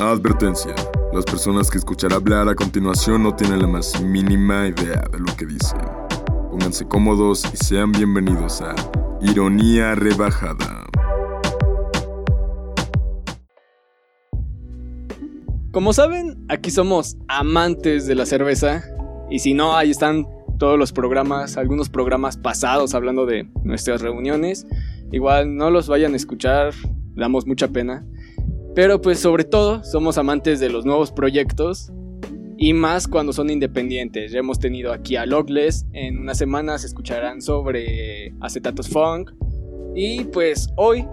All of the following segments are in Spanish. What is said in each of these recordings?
Advertencia. Las personas que escuchará hablar a continuación no tienen la más mínima idea de lo que dicen. Pónganse cómodos y sean bienvenidos a Ironía Rebajada. Como saben, aquí somos amantes de la cerveza. Y si no, ahí están todos los programas, algunos programas pasados hablando de nuestras reuniones. Igual no los vayan a escuchar, damos mucha pena. Pero pues sobre todo somos amantes de los nuevos proyectos y más cuando son independientes. Ya hemos tenido aquí a Logles, en unas semanas escucharán sobre Acetatos Funk y pues hoy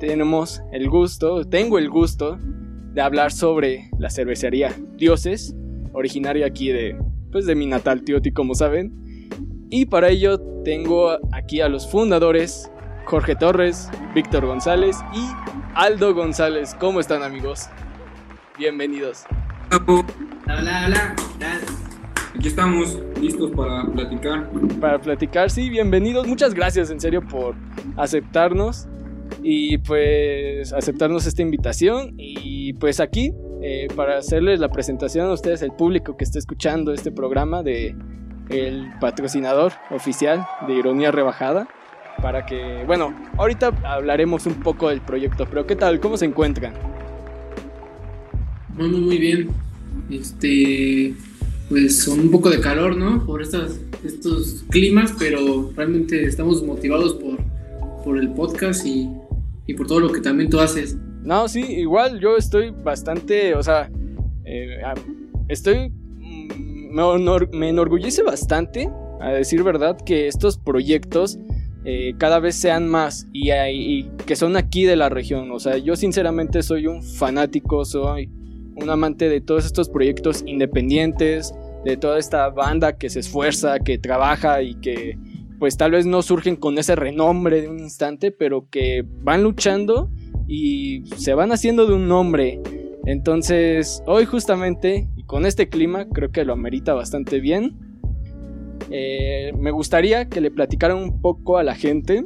tenemos el gusto, tengo el gusto de hablar sobre la cervecería Dioses, originaria aquí de pues de mi natal Tioti como saben. Y para ello tengo aquí a los fundadores Jorge Torres, Víctor González y Aldo González. ¿Cómo están amigos? Bienvenidos. Hola, hola, Aquí estamos listos para platicar. Para platicar, sí, bienvenidos. Muchas gracias en serio por aceptarnos y pues aceptarnos esta invitación. Y pues aquí, eh, para hacerles la presentación a ustedes, el público que está escuchando este programa de el patrocinador oficial de Ironía Rebajada para que, bueno, ahorita hablaremos un poco del proyecto, pero ¿qué tal? ¿Cómo se encuentran? Muy, muy, muy bien. Este, pues con un poco de calor, ¿no? Por estas, estos climas, pero realmente estamos motivados por, por el podcast y, y por todo lo que también tú haces. No, sí, igual yo estoy bastante, o sea, eh, estoy, mm, me, me enorgullece bastante, a decir verdad, que estos proyectos eh, cada vez sean más y, que son aquí de la región. O sea, yo sinceramente soy un fanático, soy un amante de todos estos proyectos independientes, de toda esta banda que se esfuerza, que trabaja y que pues tal vez no surgen con ese renombre de un instante, pero que van luchando y se van haciendo de un nombre. Entonces, hoy justamente, y con este clima, creo que lo amerita bastante bien. Eh, me gustaría que le platicaran un poco a la gente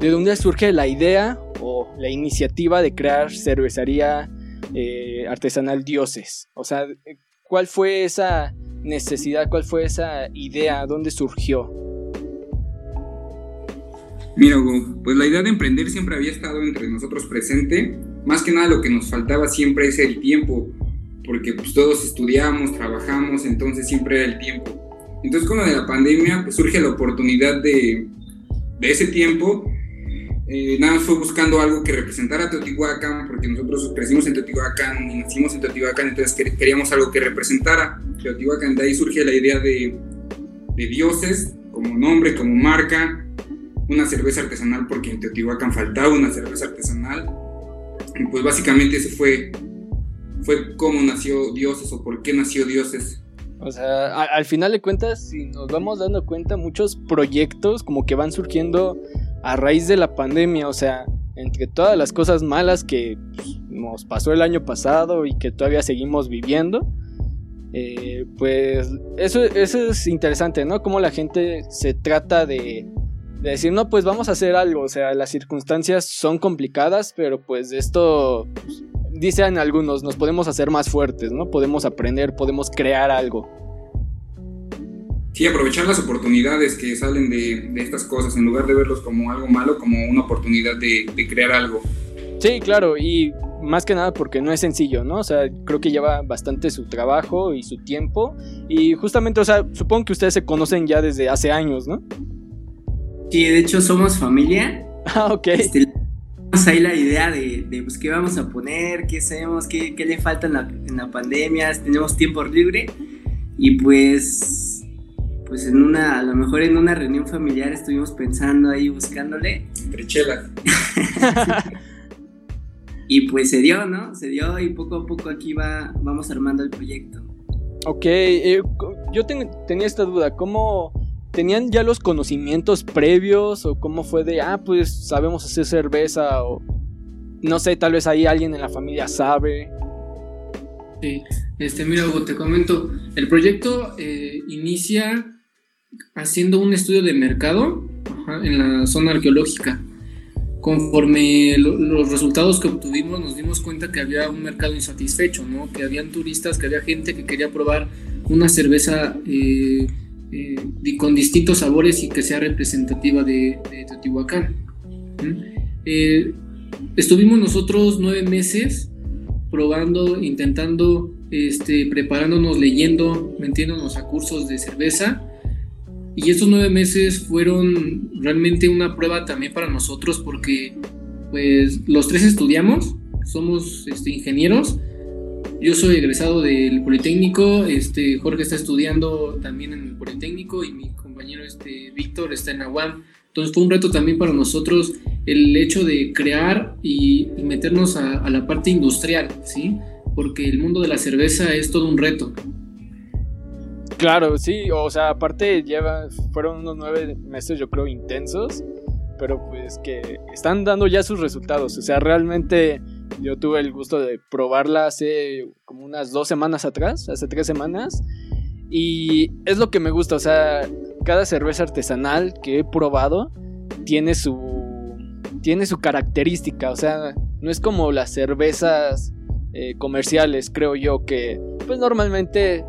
de dónde surge la idea o la iniciativa de crear cervecería eh, artesanal Dioses. O sea, ¿cuál fue esa necesidad, cuál fue esa idea, dónde surgió? Mira, pues la idea de emprender siempre había estado entre nosotros presente. Más que nada lo que nos faltaba siempre es el tiempo, porque pues todos estudiamos, trabajamos, entonces siempre era el tiempo. Entonces con lo de la pandemia pues, surge la oportunidad de, ese tiempo. Eh, nada más fue buscando algo que representara a Teotihuacán, porque nosotros crecimos en Teotihuacán y nacimos en Teotihuacán, entonces queríamos algo que representara Teotihuacán. De ahí surge la idea de, de dioses como nombre, como marca, una cerveza artesanal, porque en Teotihuacán faltaba una cerveza artesanal. Y pues básicamente ese fue, fue cómo nació Dioses o por qué nació Dioses. O sea, al final de cuentas, si nos vamos dando cuenta, muchos proyectos como que van surgiendo a raíz de la pandemia, o sea, entre todas las cosas malas que pues, nos pasó el año pasado y que todavía seguimos viviendo, eh, pues eso, eso es interesante, ¿no? Como la gente se trata de, de decir, no, pues vamos a hacer algo, o sea, las circunstancias son complicadas, pero pues esto pues, dicen algunos, nos podemos hacer más fuertes, ¿no? Podemos aprender, podemos crear algo. Sí, aprovechar las oportunidades que salen de, estas cosas, en lugar de verlos como algo malo, como una oportunidad de, crear algo. Sí, claro, y más que nada porque no es sencillo, ¿no? O sea, creo que lleva bastante su trabajo y su tiempo. Y justamente, o sea, supongo que ustedes se conocen ya desde hace años, ¿no? Sí, de hecho somos familia. Ah, ok. Este, ahí la idea de, pues, qué vamos a poner, qué hacemos, qué, qué le falta en la, en la, pandemia, tenemos tiempo libre y pues, pues en una, a lo mejor en una reunión familiar estuvimos pensando ahí buscándole. Entre chelas. y pues se dio, ¿no? Se dio y poco a poco aquí va, vamos armando el proyecto. Ok, eh, yo tenía esta duda, ¿cómo ¿Tenían ya los conocimientos previos o cómo fue de, ah, pues sabemos hacer cerveza o no sé, tal vez ahí alguien en la familia sabe? Sí, este, mira, te comento, el proyecto eh, inicia haciendo un estudio de mercado en la zona arqueológica. conforme los resultados que obtuvimos nos dimos cuenta que había un mercado insatisfecho, ¿no? que habían turistas, que había gente que quería probar una cerveza eh, eh, con distintos sabores y que sea representativa de, Teotihuacán. Eh, estuvimos nosotros nueve meses probando, intentando, este, preparándonos, leyendo, metiéndonos a cursos de cerveza y estos nueve meses fueron realmente una prueba también para nosotros porque pues los tres estudiamos, somos este, ingenieros. Yo soy egresado del Politécnico, este, Jorge está estudiando también en el Politécnico y mi compañero este, Víctor está en Aguam. Entonces fue un reto también para nosotros el hecho de crear y, meternos a, a, la parte industrial, ¿sí? Porque el mundo de la cerveza es todo un reto. Claro, sí, o sea, aparte lleva, fueron unos nueve meses yo creo intensos, pero pues que están dando ya sus resultados, o sea, realmente yo tuve el gusto de probarla hace como unas dos semanas atrás, hace tres semanas, y es lo que me gusta, o sea, cada cerveza artesanal que he probado tiene su, tiene su característica, o sea, no es como las cervezas eh, comerciales, creo yo, que pues normalmente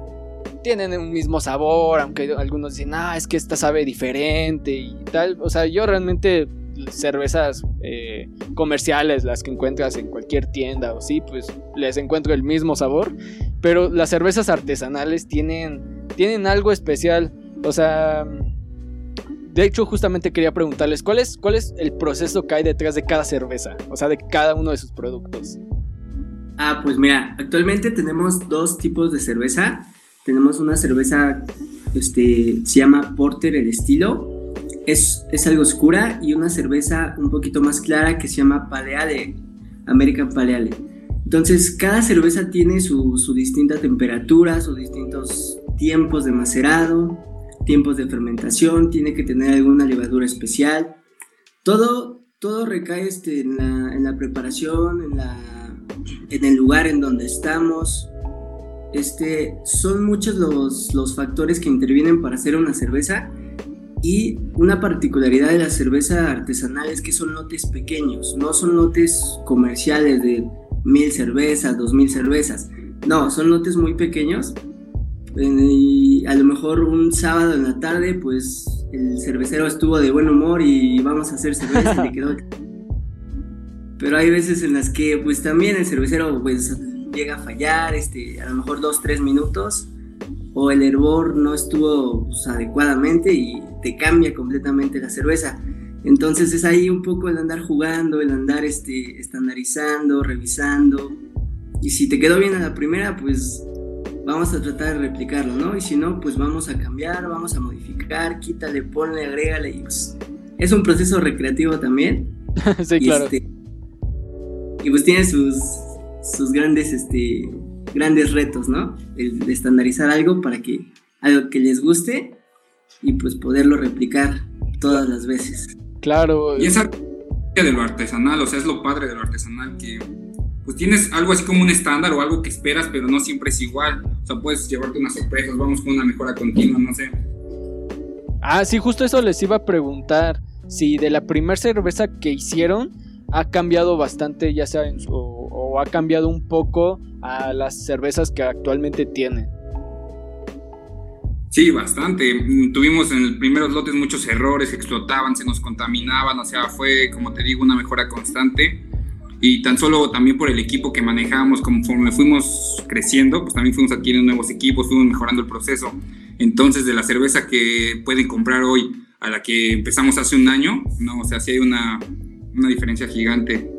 tienen un mismo sabor, aunque algunos dicen, ah, es que esta sabe diferente y tal. O sea, yo realmente cervezas eh, comerciales, las que encuentras en cualquier tienda o sí, pues les encuentro el mismo sabor. Pero las cervezas artesanales tienen, tienen algo especial. O sea, de hecho, justamente quería preguntarles, ¿cuál es, ¿cuál es el proceso que hay detrás de cada cerveza? O sea, de cada uno de sus productos. Ah, pues mira, actualmente tenemos dos tipos de cerveza. Tenemos una cerveza, este, se llama Porter el estilo. Es, es algo oscura y una cerveza un poquito más clara que se llama Paleale, American Paleale. Entonces, cada cerveza tiene su, su distinta temperatura, sus distintos tiempos de macerado, tiempos de fermentación, tiene que tener alguna levadura especial. Todo, todo recae este, en, la, en la preparación, en, la, en el lugar en donde estamos, este, son muchos los, los factores que intervienen para hacer una cerveza y una particularidad de la cerveza artesanal es que son lotes pequeños, no son lotes comerciales de mil cervezas, dos mil cervezas. No, son lotes muy pequeños. Y a lo mejor un sábado en la tarde, pues el cervecero estuvo de buen humor y vamos a hacer cerveza y le quedó. Pero hay veces en las que, pues también el cervecero, pues llega a fallar, este, a lo mejor dos, tres minutos, o el hervor no estuvo pues, adecuadamente y te cambia completamente la cerveza. Entonces es ahí un poco el andar jugando, el andar este, estandarizando, revisando. Y si te quedó bien a la primera, pues vamos a tratar de replicarlo, ¿no? Y si no, pues vamos a cambiar, vamos a modificar, quítale, ponle, agrégale. Y pues es un proceso recreativo también. sí, claro. Este, y pues tiene sus, sus grandes, este, grandes retos, ¿no? El de estandarizar algo para que algo que les guste y pues poderlo replicar todas las veces. Claro. Y esa de lo artesanal, o sea, es lo padre de lo artesanal que pues tienes algo así como un estándar o algo que esperas, pero no siempre es igual. O sea, puedes llevarte unas sorpresas, vamos con una mejora continua, no sé. Ah, sí, justo eso les iba a preguntar. Si de la primera cerveza que hicieron ha cambiado bastante, ya sea en su, ha cambiado un poco a las cervezas que actualmente tienen. Sí, bastante. Tuvimos en los primeros lotes muchos errores, explotaban, se nos contaminaban, o sea, fue, como te digo, una mejora constante. Y tan solo también por el equipo que manejábamos, conforme fuimos creciendo, pues también fuimos adquiriendo nuevos equipos, fuimos mejorando el proceso. Entonces, de la cerveza que pueden comprar hoy a la que empezamos hace un año, no, o sea, sí hay una, una diferencia gigante.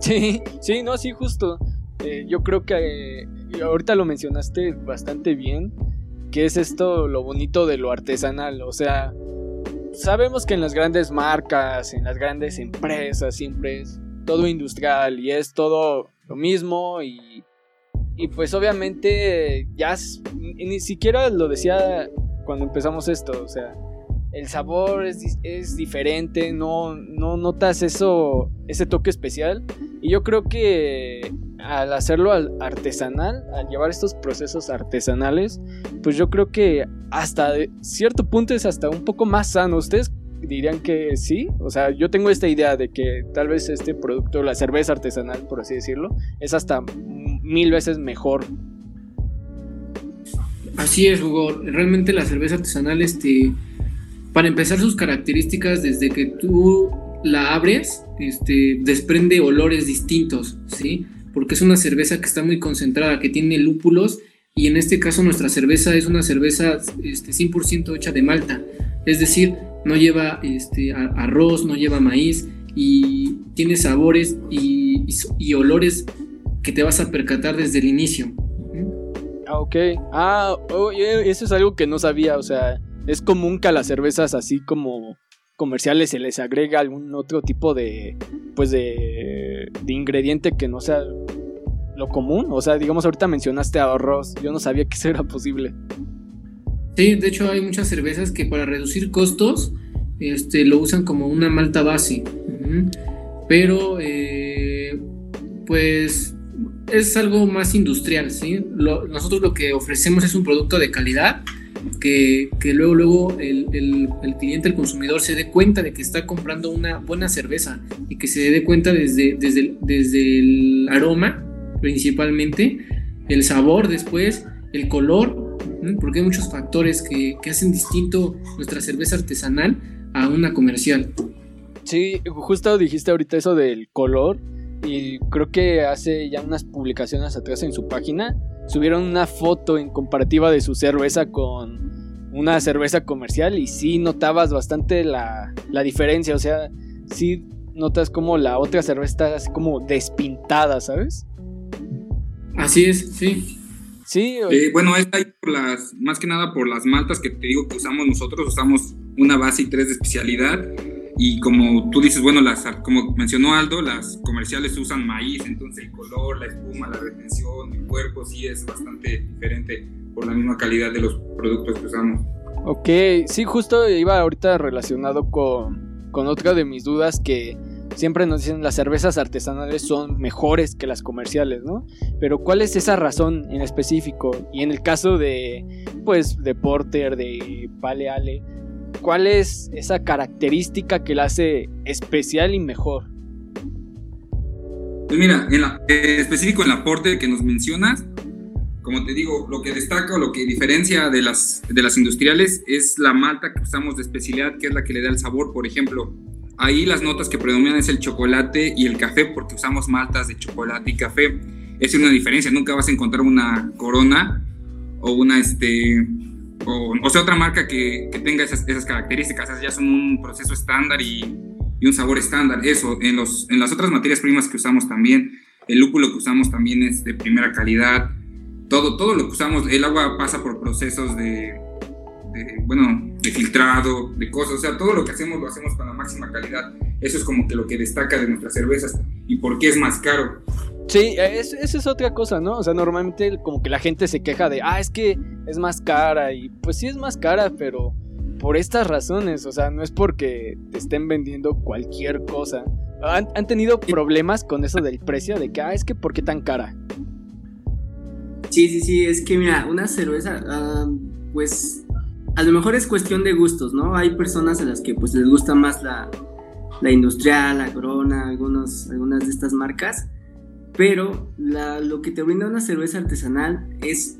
Sí, sí, no, sí, justo. Eh, yo creo que eh, ahorita lo mencionaste bastante bien, que es esto lo bonito de lo artesanal. O sea, sabemos que en las grandes marcas, en las grandes empresas, siempre es todo industrial y es todo lo mismo y, y pues obviamente ya ni siquiera lo decía cuando empezamos esto, o sea, el sabor es, es diferente, no, no notas eso, ese toque especial. Y yo creo que al hacerlo artesanal, al llevar estos procesos artesanales, pues yo creo que hasta cierto punto es hasta un poco más sano. ¿Ustedes dirían que sí. O sea, yo tengo esta idea de que tal vez este producto, la cerveza artesanal, por así decirlo, es hasta mil veces mejor. Así es, Hugo. Realmente la cerveza artesanal, este, para empezar sus características, desde que tú la abres, este, desprende olores distintos, ¿sí? Porque es una cerveza que está muy concentrada, que tiene lúpulos y en este caso nuestra cerveza es una cerveza este, 100% hecha de malta, es decir, no lleva este, arroz, no lleva maíz y tiene sabores y, olores que te vas a percatar desde el inicio. Ah, ok. Ah, eso es algo que no sabía, o sea, es común que a las cervezas así como comerciales se les agrega algún otro tipo de pues de, ingrediente que no sea lo común. O sea, digamos, ahorita mencionaste arroz. Yo no sabía que eso era posible. Sí, de hecho hay muchas cervezas que para reducir costos este, lo usan como una malta base. Pero, eh, pues, es algo más industrial, ¿sí? nosotros lo que ofrecemos es un producto de calidad que, luego, luego el, cliente, el consumidor se dé cuenta de que está comprando una buena cerveza y que se dé cuenta desde, desde, desde el aroma principalmente, el sabor después, el color, porque hay muchos factores que, hacen distinto nuestra cerveza artesanal a una comercial. Sí, justo dijiste ahorita eso del color y creo que hace ya unas publicaciones atrás en su página subieron una foto en comparativa de su cerveza con una cerveza comercial y sí notabas bastante la, la diferencia, o sea, sí notas como la otra cerveza está así como despintada, ¿sabes? Así es, sí. Sí. Eh, bueno, está ahí por las, más que nada por las maltas que te digo que usamos nosotros, usamos una base y tres de especialidad. Y como tú dices, bueno, las, como mencionó Aldo, las comerciales usan maíz, entonces el color, la espuma, la retención, el cuerpo sí es bastante diferente por la misma calidad de los productos que usamos. Ok, sí, justo iba ahorita relacionado con, con otra de mis dudas que siempre nos dicen las cervezas artesanales son mejores que las comerciales, ¿no? Pero ¿cuál es esa razón en específico? Y en el caso de, pues, de Porter, de Pale Ale, ¿cuál es esa característica que la hace especial y mejor? Pues mira, en, la, específico en la Porter que nos mencionas, como te digo, lo que destaca o lo que diferencia de las, de las industriales es la malta que usamos de especialidad, que es la que le da el sabor, por ejemplo. Ahí las notas que predominan es el chocolate y el café, porque usamos maltas de chocolate y café. Es una diferencia, nunca vas a encontrar una corona o una, este, o, sea, otra marca que, tenga esas, características. Esas ya son un proceso estándar y, un sabor estándar. Eso, en, los, en las otras materias primas que usamos también, el lúpulo que usamos también es de primera calidad. Todo, todo lo que usamos, el agua pasa por procesos de, bueno, de filtrado, de cosas, o sea, todo lo que hacemos lo hacemos con la máxima calidad. Eso es como que lo que destaca de nuestras cervezas y por qué es más caro. Sí, esa es otra cosa, ¿no? O sea, normalmente como que la gente se queja de, ah, es que es más cara y pues sí es más cara, pero por estas razones, o sea, no es porque te estén vendiendo cualquier cosa. ¿Han, tenido problemas con eso del precio? De que, ah, es que ¿por qué tan cara? Sí, sí, sí, es que mira, una cerveza, ah, pues a lo mejor es cuestión de gustos, ¿no? Hay personas a las que pues les gusta más la, industrial, la corona, algunos, algunas de estas marcas, pero lo que te brinda una cerveza artesanal es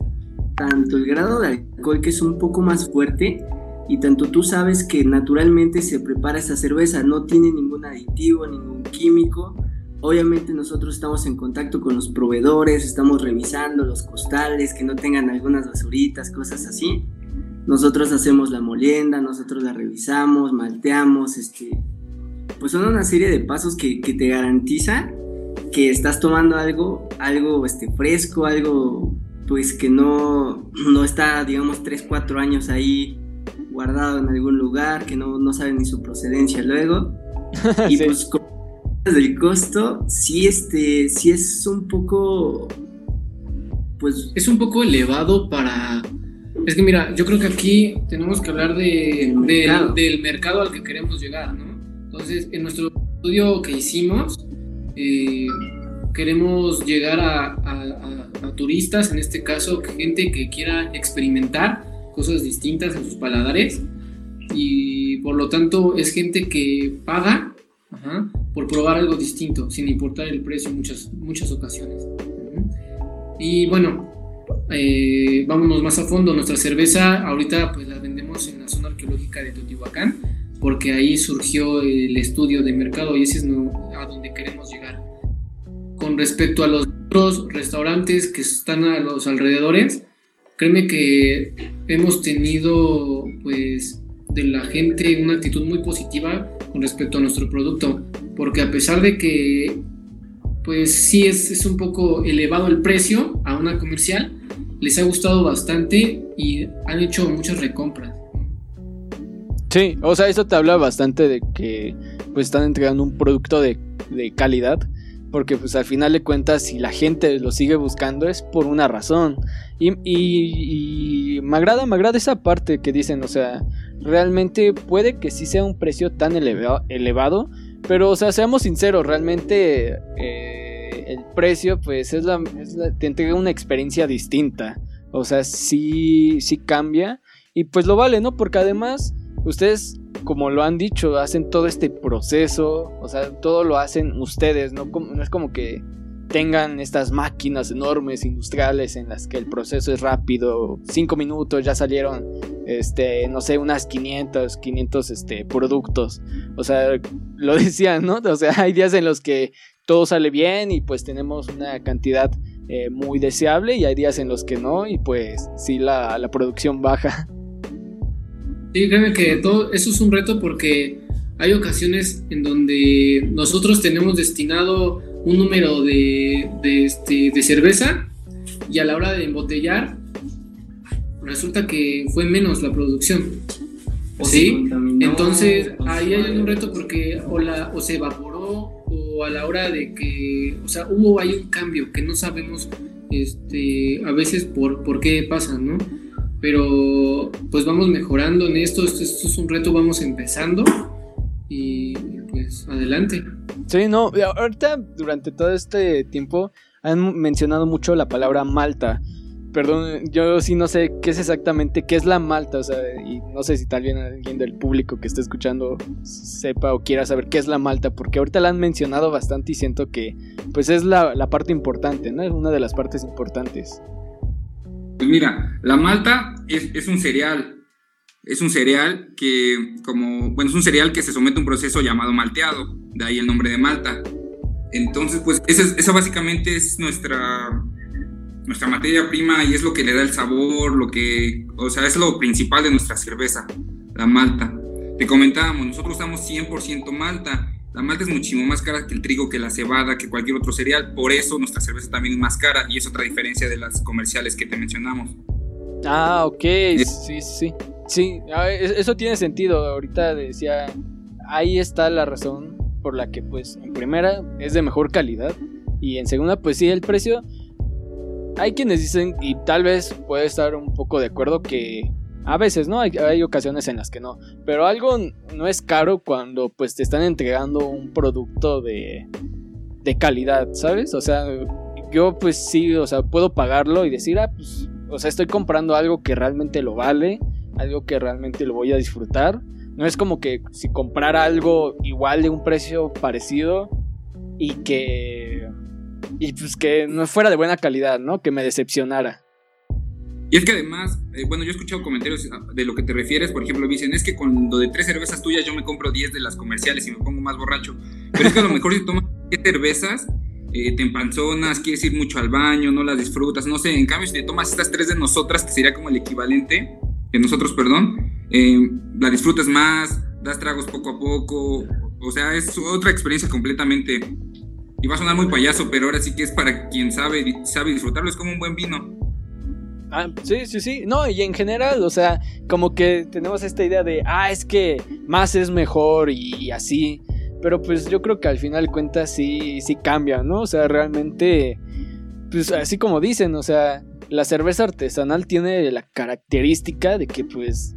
tanto el grado de alcohol que es un poco más fuerte y tanto tú sabes que naturalmente se prepara esta cerveza, no tiene ningún aditivo, ningún químico. Obviamente nosotros estamos en contacto con los proveedores, estamos revisando los costales, que no tengan algunas basuritas, cosas así nosotros hacemos la molienda, nosotros la revisamos, malteamos, este, pues son una serie de pasos que, te garantiza que estás tomando algo, algo este, fresco, algo pues que no, no está, digamos, 3, 4 años ahí guardado en algún lugar, que no, no saben ni su procedencia luego. y pues con el costo, sí, este, sí es un poco, pues... Es un poco elevado para es que mira, yo creo que aquí tenemos que hablar de, del mercado al que queremos llegar, ¿no? Entonces, en nuestro estudio que hicimos, eh, queremos llegar a, turistas, en este caso, gente que quiera experimentar cosas distintas en sus paladares. Y por lo tanto es gente que paga por probar algo distinto, sin importar el precio en muchas, muchas ocasiones. Y bueno, eh, vámonos más a fondo. Nuestra cerveza ahorita pues la vendemos en la zona arqueológica de Teotihuacán, porque ahí surgió el estudio de mercado y ese es a donde queremos llegar. Con respecto a los otros restaurantes que están a los alrededores, créeme que hemos tenido pues de la gente una actitud muy positiva con respecto a nuestro producto, porque a pesar de que pues sí es, es un poco elevado el precio a una comercial, les ha gustado bastante y han hecho muchas recompras. Sí, o sea, eso te habla bastante de que pues están entregando un producto de, de calidad porque pues al final de cuentas si la gente lo sigue buscando es por una razón. Y, y, me agrada, me agrada esa parte que dicen, o sea, realmente puede que sí sea un precio tan elevado, pero o sea, seamos sinceros, realmente eh, el precio pues es la, te entrega una experiencia distinta. O sea, sí, sí cambia y pues lo vale, ¿no? Porque además ustedes como lo han dicho, hacen todo este proceso, o sea, todo lo hacen ustedes, no, no es como que tengan estas máquinas enormes industriales en las que el proceso es rápido, cinco minutos ya salieron, este, no sé, unas 500, 500 este, productos. O sea, lo decían, ¿no? O sea, hay días en los que todo sale bien y pues tenemos una cantidad eh, muy deseable y hay días en los que no y pues sí la, la producción baja. Sí, créeme que todo eso es un reto porque hay ocasiones en donde nosotros tenemos destinado un número de, de, este, de cerveza y a la hora de embotellar resulta que fue menos la producción. ¿Sí? Entonces ahí hay un reto porque o, la, o se evaporó o a la hora de que, o sea, hubo hay un cambio que no sabemos este, a veces por, por qué pasa, ¿no? pero pues vamos mejorando en esto, esto, es un reto, vamos empezando y pues adelante. Sí, no, ahorita durante todo este tiempo han mencionado mucho la palabra Malta. Perdón, yo sí no sé qué es exactamente, qué es la Malta, o sea, y no sé si tal vez alguien del público que esté escuchando sepa o quiera saber qué es la Malta, porque ahorita la han mencionado bastante y siento que pues es la, parte importante, ¿no? Es una de las partes importantes. Pues mira, la malta es, un cereal. Es un cereal que, como, bueno, es un cereal que se somete a un proceso llamado malteado, de ahí el nombre de malta. Entonces, pues esa, básicamente es nuestra, nuestra materia prima y es lo que le da el sabor, lo que, o sea, es lo principal de nuestra cerveza, la malta. Te comentábamos, nosotros usamos 100% malta la malta es muchísimo más cara que el trigo, que la cebada, que cualquier otro cereal. Por eso nuestra cerveza también es más cara y es otra diferencia de las comerciales que te mencionamos. Ah, ok. Sí, sí. Sí, eso tiene sentido. Ahorita decía, ahí está la razón por la que, pues, en primera es de mejor calidad y en segunda, pues sí, el precio. Hay quienes dicen, y tal vez puede estar un poco de acuerdo, que a veces, ¿no? Hay, ocasiones en las que no. Pero algo no es caro cuando pues te están entregando un producto de, de calidad, ¿sabes? O sea, yo pues sí, o sea, puedo pagarlo y decir, ah, pues, o sea, estoy comprando algo que realmente lo vale, algo que realmente lo voy a disfrutar. No es como que si comprara algo igual de un precio parecido y que... Y pues que no fuera de buena calidad, ¿no? Que me decepcionara. Y es que además, eh, bueno, yo he escuchado comentarios ah, de lo que te refieres, por ejemplo, dicen, es que cuando de tres cervezas tuyas yo me compro 10 de las comerciales y me pongo más borracho. Pero es que a lo mejor si tomas 10 cervezas, eh, te empanzonas, quieres ir mucho al baño, no las disfrutas, no sé, en cambio si te tomas estas tres de nosotras, que sería como el equivalente, de nosotros, perdón, eh, la disfrutas más, das tragos poco a poco, o sea, es otra experiencia completamente... Y va a sonar muy payaso, pero ahora sí que es para quien sabe, sabe disfrutarlo, es como un buen vino Ah, sí, sí, sí. No, y en general, o sea, como que tenemos esta idea de, ah, es que más es mejor y, así. Pero pues yo creo que al final cuentas sí, sí cambia, ¿no? O sea, realmente, pues así como dicen, o sea, la cerveza artesanal tiene la característica de que pues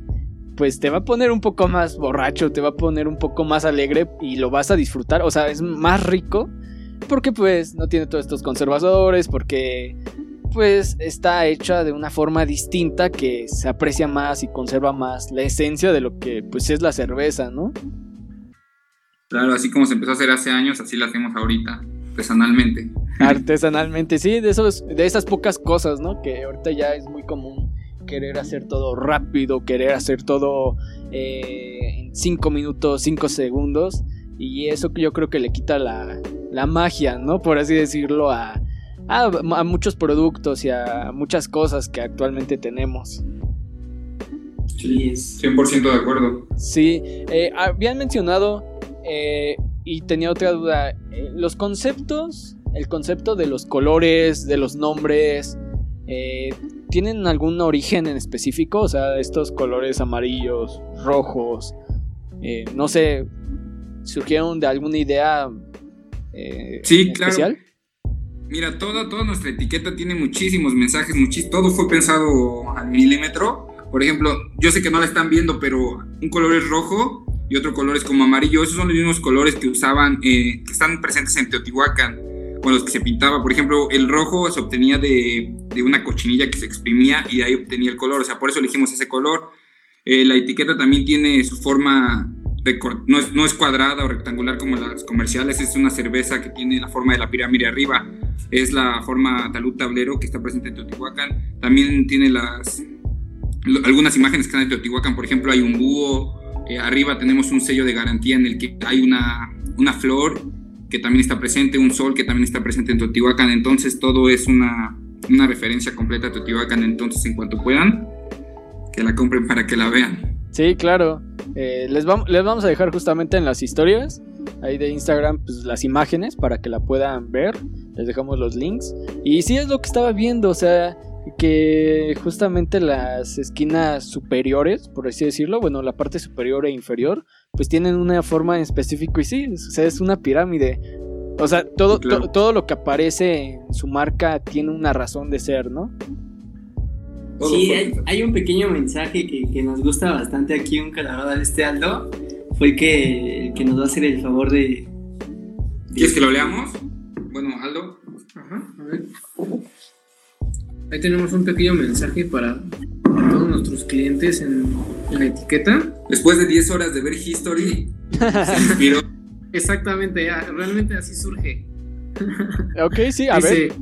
pues te va a poner un poco más borracho, te va a poner un poco más alegre y lo vas a disfrutar, o sea, es más rico porque pues no tiene todos estos conservadores, porque pues está hecha de una forma distinta que se aprecia más y conserva más la esencia de lo que pues es la cerveza, ¿no? Claro, así como se empezó a hacer hace años, así la hacemos ahorita, artesanalmente. Artesanalmente, sí, de, esos, de esas pocas cosas, ¿no? Que ahorita ya es muy común querer hacer todo rápido, querer hacer todo eh, en 5 minutos, 5 segundos. Y eso yo creo que le quita la, la magia, ¿no? Por así decirlo, a, a, muchos productos y a muchas cosas que actualmente tenemos. Sí, 100% de acuerdo. Sí, eh, habían mencionado, eh, y tenía otra duda, eh, los conceptos, el concepto de los colores, de los nombres, ¿tienen algún origen en específico? O sea, estos colores amarillos, rojos, no sé, surgieron de alguna idea sí, especial? Mira, toda, toda nuestra etiqueta tiene muchísimos mensajes, todo fue pensado al milímetro. Por ejemplo, yo sé que no la están viendo, pero un color es rojo y otro color es como amarillo. Esos son los mismos colores que usaban, eh, que están presentes en Teotihuacán, con los que se pintaba. Por ejemplo, el rojo se obtenía de, de una cochinilla que se exprimía y de ahí obtenía el color. O sea, por eso elegimos ese color. Eh, la etiqueta también tiene su forma no es, cuadrada o rectangular como las comerciales, es una cerveza que tiene la forma de la pirámide arriba es la forma talud tablero que está presente en Teotihuacán. También tiene las algunas imágenes que están en Teotihuacán, por ejemplo, hay un búho, eh, arriba tenemos un sello de garantía en el que hay una, una flor que también está presente, un sol que también está presente en Teotihuacán, entonces todo es una, una referencia completa a Teotihuacán, entonces en cuanto puedan, que la compren para que la vean. Sí, claro. Eh, les, vamos, les vamos a dejar justamente en las historias ahí de Instagram pues, las imágenes para que la puedan ver. Les dejamos los links. Y sí es lo que estaba viendo, o sea, que justamente las esquinas superiores, por así decirlo, bueno, la parte superior e inferior, pues tienen una forma en específico y sí, o sea, es una pirámide. O sea, todo, todo lo que aparece en su marca tiene una razón de ser, ¿no? Sí, hay, un pequeño mensaje que, nos gusta bastante aquí, un camarada de este Aldo, fue que, que nos va a hacer el favor de... ¿Quieres que lo leamos? Bueno, Aldo. Ajá, a ver. Ahí tenemos un pequeño mensaje para todos nuestros clientes en, la etiqueta. Después de 10 horas de ver History, se inspiró. Exactamente, realmente así surge. ok, sí, a ver.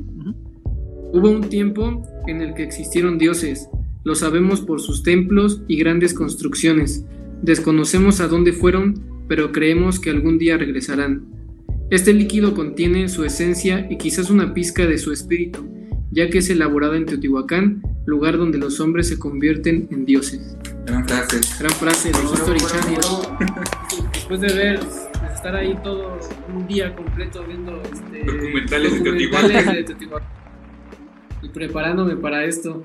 Hubo un tiempo en el que existieron dioses, lo sabemos por sus templos y grandes construcciones. Desconocemos a dónde fueron, pero creemos que algún día regresarán. Este líquido contiene su esencia y quizás una pizca de su espíritu, ya que es elaborada en Teotihuacán, lugar donde los hombres se convierten en dioses. Gran frase. Gran frase de History Channel. Después de ver, estar ahí todo un día completo viendo este, documentales, de Teotihuacán. Y preparándome para esto.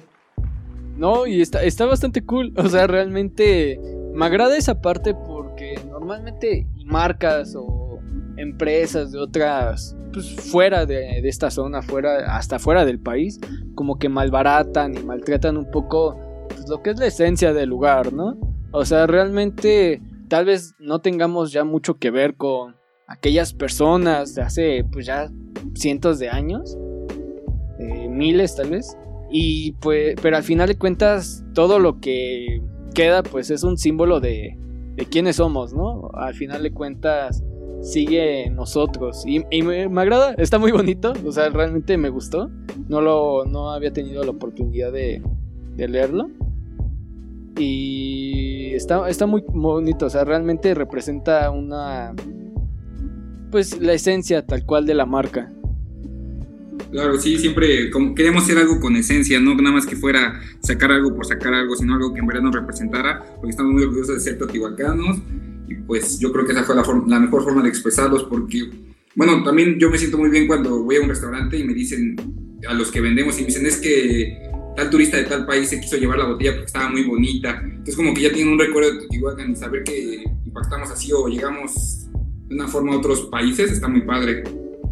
No, y está, está bastante cool. O sea, realmente me agrada esa parte porque normalmente marcas o empresas de otras, pues fuera de, esta zona, fuera, hasta fuera del país, como que malbaratan y maltratan un poco pues, lo que es la esencia del lugar, ¿no? O sea, realmente tal vez no tengamos ya mucho que ver con aquellas personas de hace pues ya cientos de años, eh, miles tal vez, y pues, pero al final de cuentas todo lo que queda pues es un símbolo de, de quiénes somos, ¿no? Al final de cuentas sigue nosotros y, me, agrada, está muy bonito, o sea, realmente me gustó, no lo no había tenido la oportunidad de, de leerlo y está, está muy bonito, o sea, realmente representa una pues la esencia tal cual de la marca. Claro, sí, siempre como queremos hacer algo con esencia, no nada más que fuera sacar algo por sacar algo, sino algo que en verdad nos representara, porque estamos muy orgullosos de ser teotihuacanos y pues yo creo que esa fue la, la mejor forma de expresarlos porque, bueno, también yo me siento muy bien cuando voy a un restaurante y me dicen a los que vendemos y me dicen es que tal turista de tal país se quiso llevar la botella porque estaba muy bonita, entonces como que ya tienen un recuerdo de Teotihuacán y saber que impactamos así o llegamos de una forma a otros países está muy padre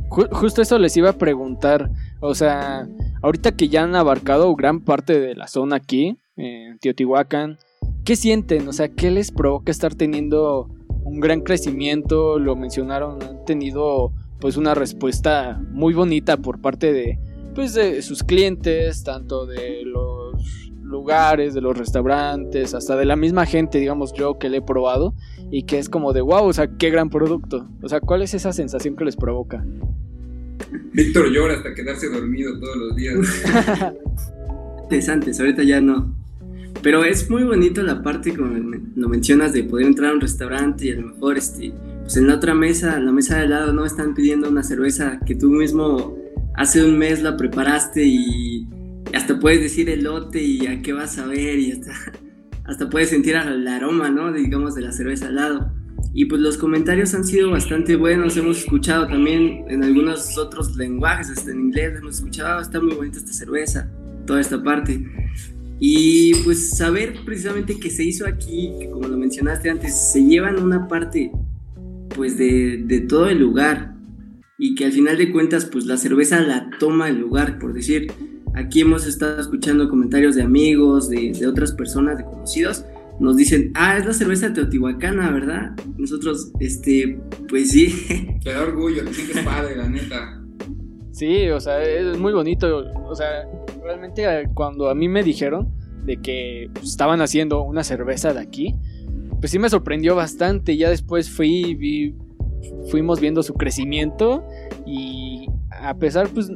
justo eso les iba a preguntar. O sea, ahorita que ya han abarcado gran parte de la zona aquí, en Teotihuacán, ¿qué sienten? O sea, ¿qué les provoca estar teniendo un gran crecimiento? Lo mencionaron, han tenido pues una respuesta muy bonita por parte de pues de sus clientes, tanto de los lugares, de los restaurantes, hasta de la misma gente, digamos yo que le he probado y que es como de wow, o sea, qué gran producto. O sea, ¿cuál es esa sensación que les provoca? Víctor llora hasta quedarse dormido todos los días. Interesantes, ahorita ya no. Pero es muy bonito la parte, como lo mencionas, de poder entrar a un restaurante y a lo mejor este, pues en la otra mesa, en la mesa de al lado, no están pidiendo una cerveza que tú mismo hace un mes la preparaste y hasta puedes decir el lote y a qué vas a ver y hasta, hasta puedes sentir el aroma, ¿no? digamos, de la cerveza al lado. Y pues los comentarios han sido bastante buenos, hemos escuchado también en algunos otros lenguajes, hasta en inglés, hemos escuchado, ah, está muy bonita esta cerveza, toda esta parte. Y pues saber precisamente que se hizo aquí, que como lo mencionaste antes, se llevan una parte pues de, de todo el lugar y que al final de cuentas pues la cerveza la toma el lugar, por decir, aquí hemos estado escuchando comentarios de amigos, de, de otras personas, de conocidos, nos dicen, ah, es la cerveza teotihuacana, ¿verdad? Nosotros, este, pues sí. Qué orgullo, te sientes padre, la neta. Sí, o sea, es muy bonito. O sea, realmente eh, cuando a mí me dijeron de que estaban haciendo una cerveza de aquí, pues sí me sorprendió bastante. Ya después fui, vi, fuimos viendo su crecimiento y a pesar, pues,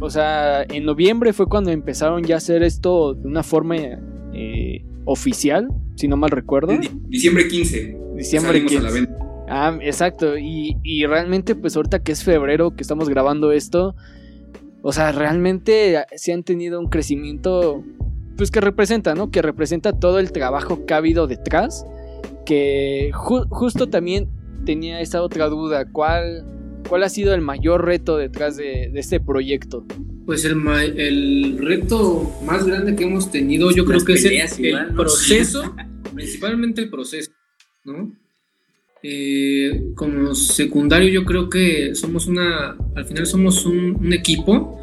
o sea, en noviembre fue cuando empezaron ya a hacer esto de una forma eh, oficial, si no mal recuerdo. Diciembre 15. Diciembre 15. Ah, exacto. Y, y, realmente, pues ahorita que es febrero, que estamos grabando esto, o sea, realmente se han tenido un crecimiento, pues que representa, ¿no? Que representa todo el trabajo que ha habido detrás. Que justo también tenía esa otra duda, ¿cuál, cuál ha sido el mayor reto detrás de, de este proyecto? Pues el, el, reto más grande que hemos tenido, yo creo que es el, proceso, principalmente el proceso, ¿no? Eh, como secundario yo creo que somos una, al final somos un, equipo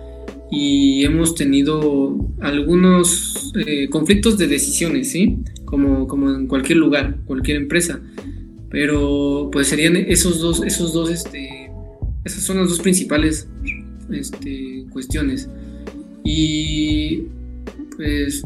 y hemos tenido algunos eh, conflictos de decisiones, ¿sí? Como, como en cualquier lugar, cualquier empresa. Pero pues serían esos dos, esos dos, este, esas son las dos principales este, cuestiones. Y pues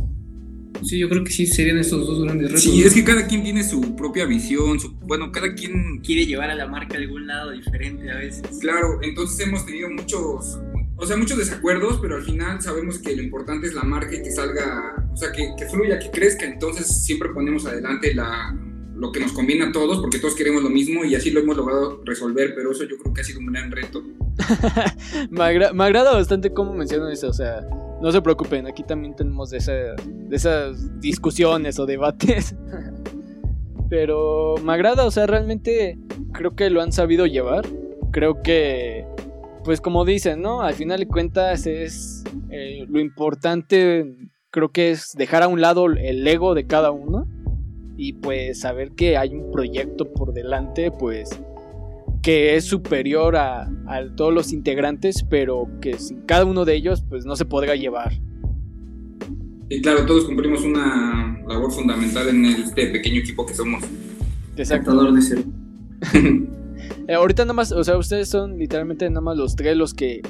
sí, yo creo que sí serían estos dos grandes retos. Sí, es que cada quien tiene su propia visión, bueno, cada quien quiere llevar a la marca a algún lado diferente a veces. Claro, entonces hemos tenido muchos, o sea, muchos desacuerdos, pero al final sabemos que lo importante es la marca y que salga, o sea, que, que fluya, que crezca, entonces siempre ponemos adelante la, lo que nos conviene a todos, porque todos queremos lo mismo y así lo hemos logrado resolver, pero eso yo creo que ha sido un gran reto. me, agrada bastante cómo mencionan eso, o sea, no se preocupen, aquí también tenemos de, de esas discusiones o debates. pero me agrada, o sea, realmente creo que lo han sabido llevar. Creo que, pues como dicen, ¿no? Al final de cuentas es eh, lo importante, creo que es dejar a un lado el ego de cada uno y pues saber que hay un proyecto por delante, pues que es superior a, todos los integrantes, pero que sin cada uno de ellos pues no se podrá llevar. Y claro, todos cumplimos una labor fundamental en este pequeño equipo que somos. Exacto. De. Eh, ahorita nada más, o sea, ustedes son literalmente nada más los tres los que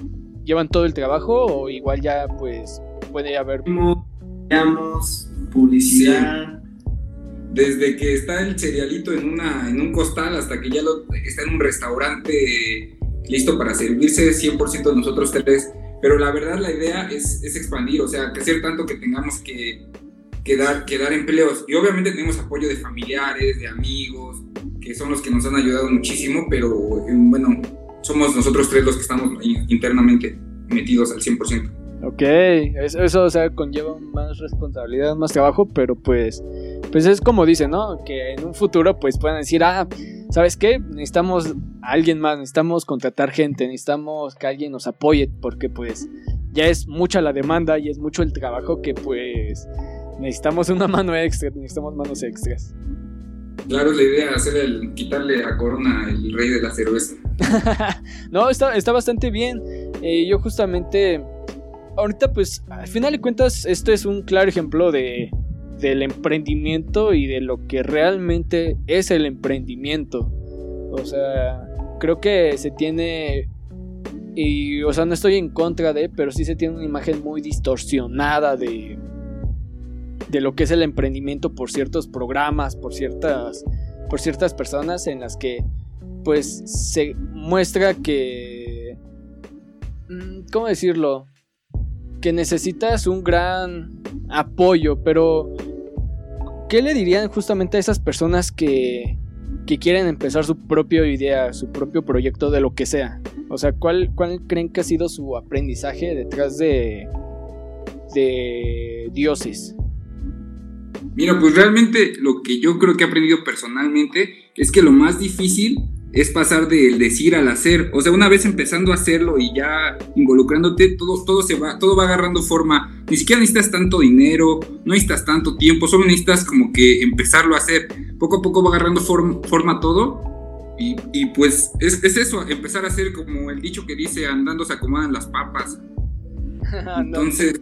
llevan todo el trabajo o igual ya pues puede haber... publicidad desde que está el cerealito en, una, en un costal hasta que ya lo, está en un restaurante listo para servirse 100% de nosotros tres. Pero la verdad la idea es, es expandir, o sea, crecer tanto que tengamos que, que, dar, que dar empleos. Y obviamente tenemos apoyo de familiares, de amigos, que son los que nos han ayudado muchísimo, pero eh, bueno, somos nosotros tres los que estamos internamente metidos al 100%. Ok, eso, o sea, conlleva más responsabilidad, más trabajo, pero pues pues es como dice, ¿no? Que en un futuro pues puedan decir, ah, ¿sabes qué? Necesitamos a alguien más, necesitamos contratar gente, necesitamos que alguien nos apoye, porque pues ya es mucha la demanda y es mucho el trabajo que pues necesitamos una mano extra, necesitamos manos extras. Claro, la idea hacer el quitarle a Corona el rey de la cerveza. no, está, está bastante bien. Eh, yo justamente, ahorita pues, al final de cuentas, esto es un claro ejemplo de, del emprendimiento y de lo que realmente es el emprendimiento. O sea, creo que se tiene Y, o sea, no estoy en contra de, pero sí se tiene una imagen muy distorsionada de, de lo que es el emprendimiento por ciertos programas, por ciertas, por ciertas personas en las que, pues, se muestra que, mm, ¿cómo decirlo? Que necesitas un gran apoyo, pero ¿qué le dirían justamente a esas personas que, que quieren empezar su propia idea, su propio proyecto de lo que sea? O sea, ¿cuál, cuál creen que ha sido su aprendizaje detrás de, de dioses? Mira, pues realmente lo que yo creo que he aprendido personalmente es que lo más difícil es pasar del decir al hacer. O sea, una vez empezando a hacerlo y ya involucrándote, todo, todo, se va, todo va agarrando forma. Ni siquiera necesitas tanto dinero, no necesitas tanto tiempo, solo necesitas como que empezarlo a hacer. Poco a poco va agarrando forma todo. Y, y pues es, es, eso, empezar a hacer como el dicho que dice, andando se acomodan las papas. Entonces,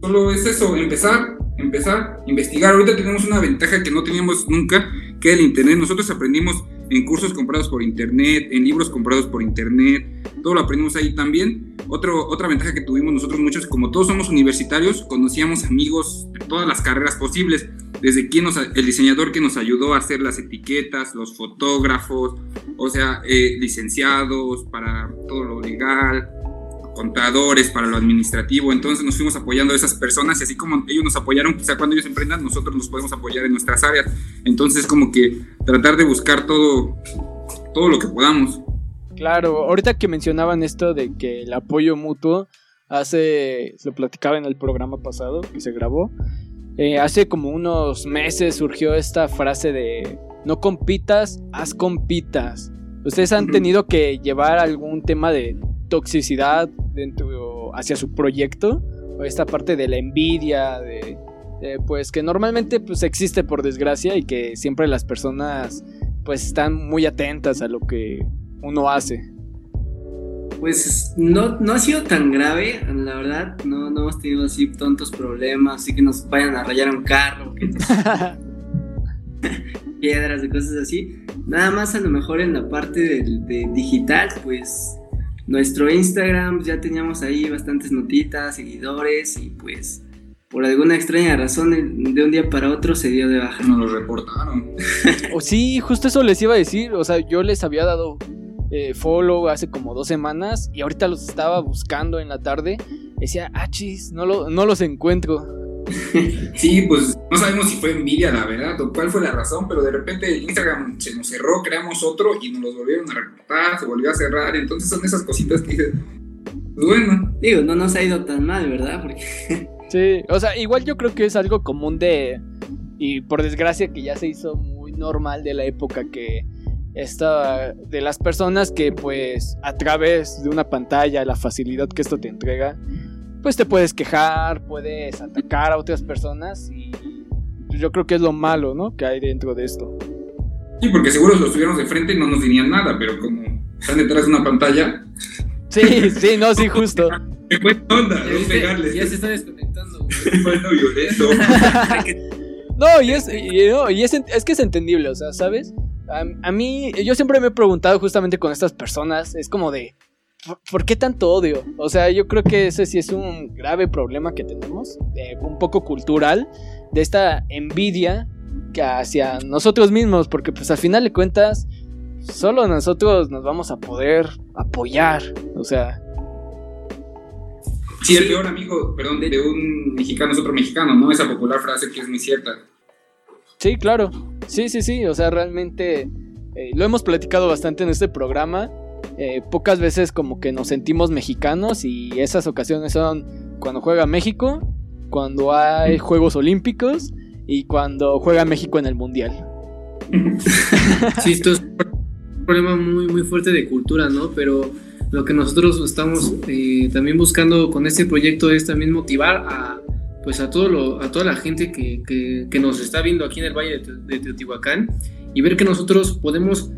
solo es eso, empezar, empezar, investigar. Ahorita tenemos una ventaja que no teníamos nunca, que el Internet. Nosotros aprendimos en cursos comprados por Internet, en libros comprados por Internet, todo lo aprendimos ahí también. Otro, otra ventaja que tuvimos nosotros muchos, como todos somos universitarios, conocíamos amigos de todas las carreras posibles, desde quien nos, el diseñador que nos ayudó a hacer las etiquetas, los fotógrafos, o sea, eh, licenciados para todo lo legal, contadores, para lo administrativo. Entonces nos fuimos apoyando a esas personas y así como ellos nos apoyaron, quizá cuando ellos emprendan, nosotros nos podemos apoyar en nuestras áreas. Entonces como que tratar de buscar todo, todo lo que podamos. Claro, ahorita que mencionaban esto de que el apoyo mutuo hace, se lo platicaba en el programa pasado que se grabó, eh, hace como unos meses surgió esta frase de no compitas, haz compitas. ¿Ustedes han tenido que llevar algún tema de toxicidad dentro hacia su proyecto o esta parte de la envidia de, pues que normalmente pues existe por desgracia y que siempre las personas pues están muy atentas a lo que uno hace pues no, no ha sido tan grave, la verdad, no, no hemos tenido así tantos problemas, así que nos vayan a rayar un carro, que piedras y cosas así. Nada más a lo mejor en la parte de digital, pues nuestro Instagram ya teníamos ahí bastantes notitas, seguidores y pues por alguna extraña razón de un día para otro se dio de baja. Nos lo reportaron. o sí, justo eso les iba a decir, o sea, yo les había dado eh, follow hace como dos semanas y ahorita los estaba buscando en la tarde. Decía, ah, chis, no, lo, no los encuentro. Sí, pues no sabemos si fue envidia, la verdad, o cuál fue la razón, pero de repente el Instagram se nos cerró, creamos otro y nos los volvieron a reportar, se volvió a cerrar, entonces son esas cositas que dices, pues bueno. Digo, no nos ha ido tan mal, ¿verdad? Porque... Sí, o sea, igual yo creo que es algo común de, y por desgracia que ya se hizo muy normal de la época que esta de las personas que pues a través de una pantalla la facilidad que esto te entrega pues te puedes quejar, puedes atacar a otras personas y pues, yo creo que es lo malo, ¿no? Que hay dentro de esto. Sí, porque seguro si los tuviéramos de frente no nos dirían nada, pero como están detrás de una pantalla. Sí, sí, no, sí, justo. ¿Qué onda? Ya se está desconectando. bueno, violento. no, y es, y, es, es que es entendible, o sea, ¿sabes? a, mí, yo siempre me he preguntado justamente con estas personas, es como de, ¿Por qué tanto odio? O sea, yo creo que ese sí es un grave problema que tenemos, un poco cultural, de esta envidia que hacia nosotros mismos, porque pues al final de cuentas, solo nosotros nos vamos a poder apoyar, o sea... Sí, el peor amigo, perdón, de un mexicano es otro mexicano, ¿no? Esa popular frase que es muy cierta. Sí, claro, sí, sí, sí, o sea, realmente eh, lo hemos platicado bastante en este programa eh, pocas veces como que nos sentimos mexicanos y esas ocasiones son cuando juega México, cuando hay Juegos Olímpicos y cuando juega México en el Mundial. Sí, esto es un problema muy, muy fuerte de cultura, ¿no? Pero lo que nosotros estamos eh, también buscando con este proyecto es también motivar a, pues a, todo lo, a toda la gente que, que, nos está viendo aquí en el Valle de Teotihuacán y ver que nosotros podemos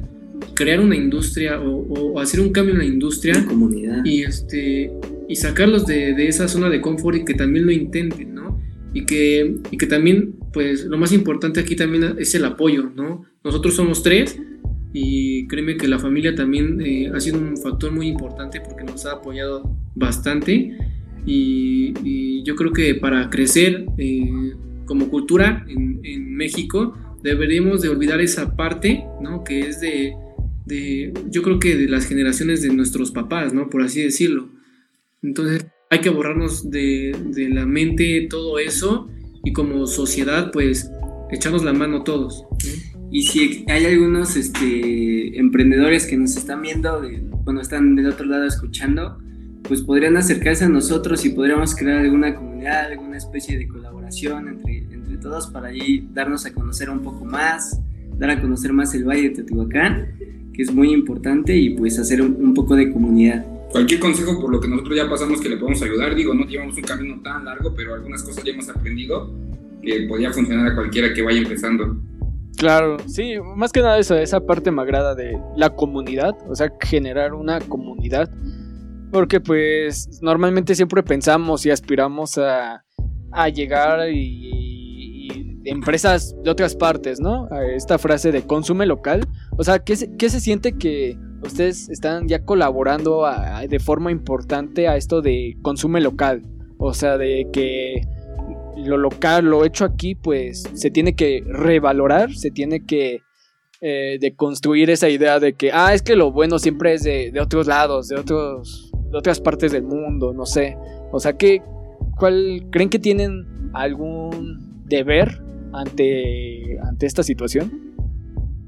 crear una industria o, hacer un cambio en la industria comunidad. y este y sacarlos de, de, esa zona de confort y que también lo intenten, ¿no? Y que, y que también, pues lo más importante aquí también es el apoyo, ¿no? Nosotros somos tres y créeme que la familia también eh, ha sido un factor muy importante porque nos ha apoyado bastante y, yo creo que para crecer eh, como cultura en, en, México deberíamos de olvidar esa parte, ¿no? Que es de, de, yo creo que de las generaciones de nuestros papás, ¿no? Por así decirlo. Entonces hay que borrarnos de, de la mente todo eso y como sociedad pues echarnos la mano todos. Y si hay algunos este, emprendedores que nos están viendo, bueno, están del otro lado escuchando, pues podrían acercarse a nosotros y podríamos crear alguna comunidad, alguna especie de colaboración entre, entre todos para ahí darnos a conocer un poco más, dar a conocer más el Valle de Teotihuacán, que es muy importante, y pues hacer un, un poco de comunidad cualquier consejo por lo que nosotros ya pasamos que le podemos ayudar. Digo, no llevamos un camino tan largo, pero algunas cosas ya hemos aprendido que podía funcionar a cualquiera que vaya empezando. Claro, sí, más que nada eso, esa parte me agrada de la comunidad, o sea, generar una comunidad, porque pues normalmente siempre pensamos y aspiramos a, a llegar y, empresas de otras partes, ¿no? Esta frase de consume local, o sea, ¿qué se, qué se siente que ustedes están ya colaborando de forma importante a esto de consume local? O sea, de que lo local, lo hecho aquí, pues se tiene que revalorar, se tiene que eh, deconstruir esa idea de que, ah, es que lo bueno siempre es de, otros lados, de, otros, de otras partes del mundo, no sé. O sea, que, ¿cuál, ¿creen que tienen algún deber ante, ante esta situación?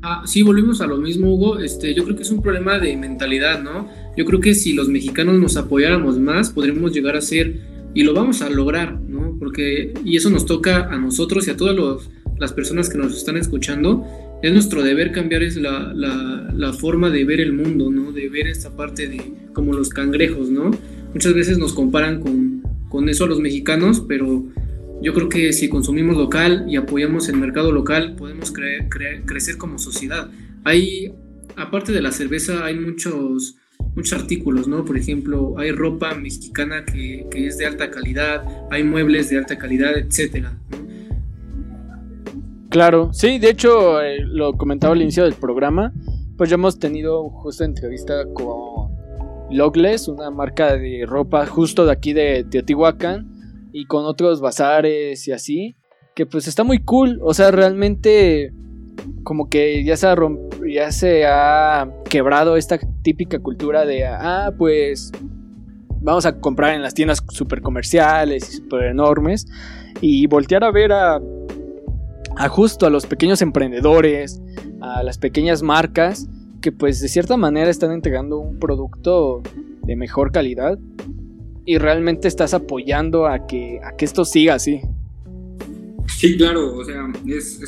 Ah, sí, volvimos a lo mismo, Hugo. Este, yo creo que es un problema de mentalidad, ¿no? Yo creo que si los mexicanos nos apoyáramos más, podríamos llegar a ser, y lo vamos a lograr, porque, y eso nos toca a nosotros y a todas las personas que nos están escuchando, es nuestro deber cambiar es la, la, forma de ver el mundo, ¿no? De ver esta parte de como los cangrejos, ¿no? Muchas veces nos comparan con, con eso a los mexicanos, pero yo creo que si consumimos local y apoyamos el mercado local, podemos crecer como sociedad. Hay, aparte de la cerveza, hay muchos muchos artículos, ¿no? Por ejemplo, hay ropa mexicana que, es de alta calidad, hay muebles de alta calidad, etcétera. Claro, sí, de hecho, eh, lo comentaba al inicio del programa, pues ya hemos tenido justo entrevista con Logles, una marca de ropa justo de aquí de Teotihuacán, y con otros bazares y así, que pues está muy cool, o sea, realmente como que ya se ha, ya se ha quebrado esta típica cultura de, ah, pues vamos a comprar en las tiendas super comerciales y super enormes y voltear a ver a, a justo a los pequeños emprendedores, a las pequeñas marcas que pues de cierta manera están entregando un producto de mejor calidad y realmente estás apoyando a que, a que esto siga así. Sí, claro, o sea, es,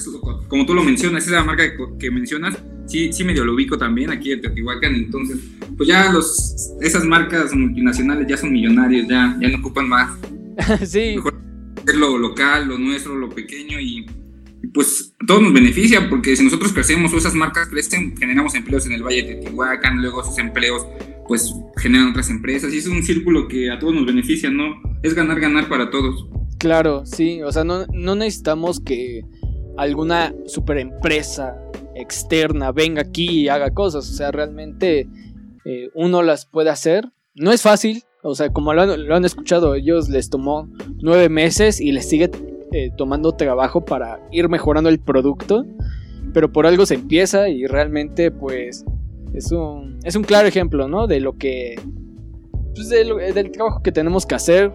como tú lo mencionas, esa marca que, mencionas, sí, sí medio lo ubico también aquí en Teotihuacán, entonces, pues ya los, esas marcas multinacionales ya son millonarios, ya, ya no ocupan más. sí. Mejor hacer lo local, lo nuestro, lo pequeño y, pues todo nos beneficia porque si nosotros crecemos o esas marcas crecen, generamos empleos en el Valle de Teotihuacán, luego esos empleos pues generan otras empresas y es un círculo que a todos nos beneficia, ¿no? Es ganar, ganar para todos. Claro, sí, o sea, no, necesitamos que alguna super empresa externa venga aquí y haga cosas, o sea, realmente eh, uno las puede hacer. No es fácil, o sea, como lo han, escuchado, ellos les tomó nueve meses y les sigue eh, tomando trabajo para ir mejorando el producto, pero por algo se empieza y realmente pues es un, es un claro ejemplo, ¿no? De lo que... Pues, del trabajo que tenemos que hacer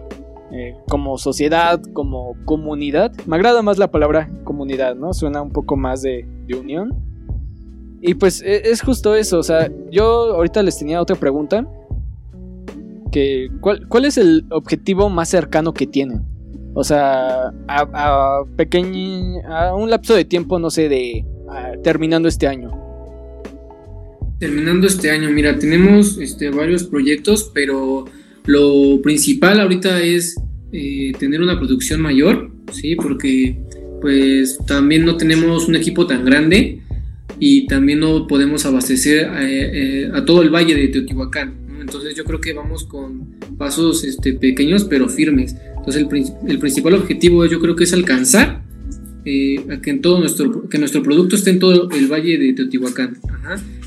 eh, como sociedad, como comunidad. Me agrada más la palabra comunidad, ¿no? Suena un poco más de, unión. Y pues e, es justo eso, o sea, yo ahorita les tenía otra pregunta. Que, ¿cuál, ¿Cuál es el objetivo más cercano que tienen? O sea, a, a, a un lapso de tiempo, no sé, de terminando este año. Terminando este año, mira, tenemos este, varios proyectos, pero lo principal ahorita es eh, tener una producción mayor, ¿sí? Porque pues también no tenemos un equipo tan grande y también no podemos abastecer eh, eh, a, todo el valle de Teotihuacán. Entonces yo creo que vamos con pasos este, pequeños pero firmes. Entonces el, principal objetivo yo creo que es alcanzar a que, en todo nuestro, que nuestro producto esté en todo el valle de Teotihuacán.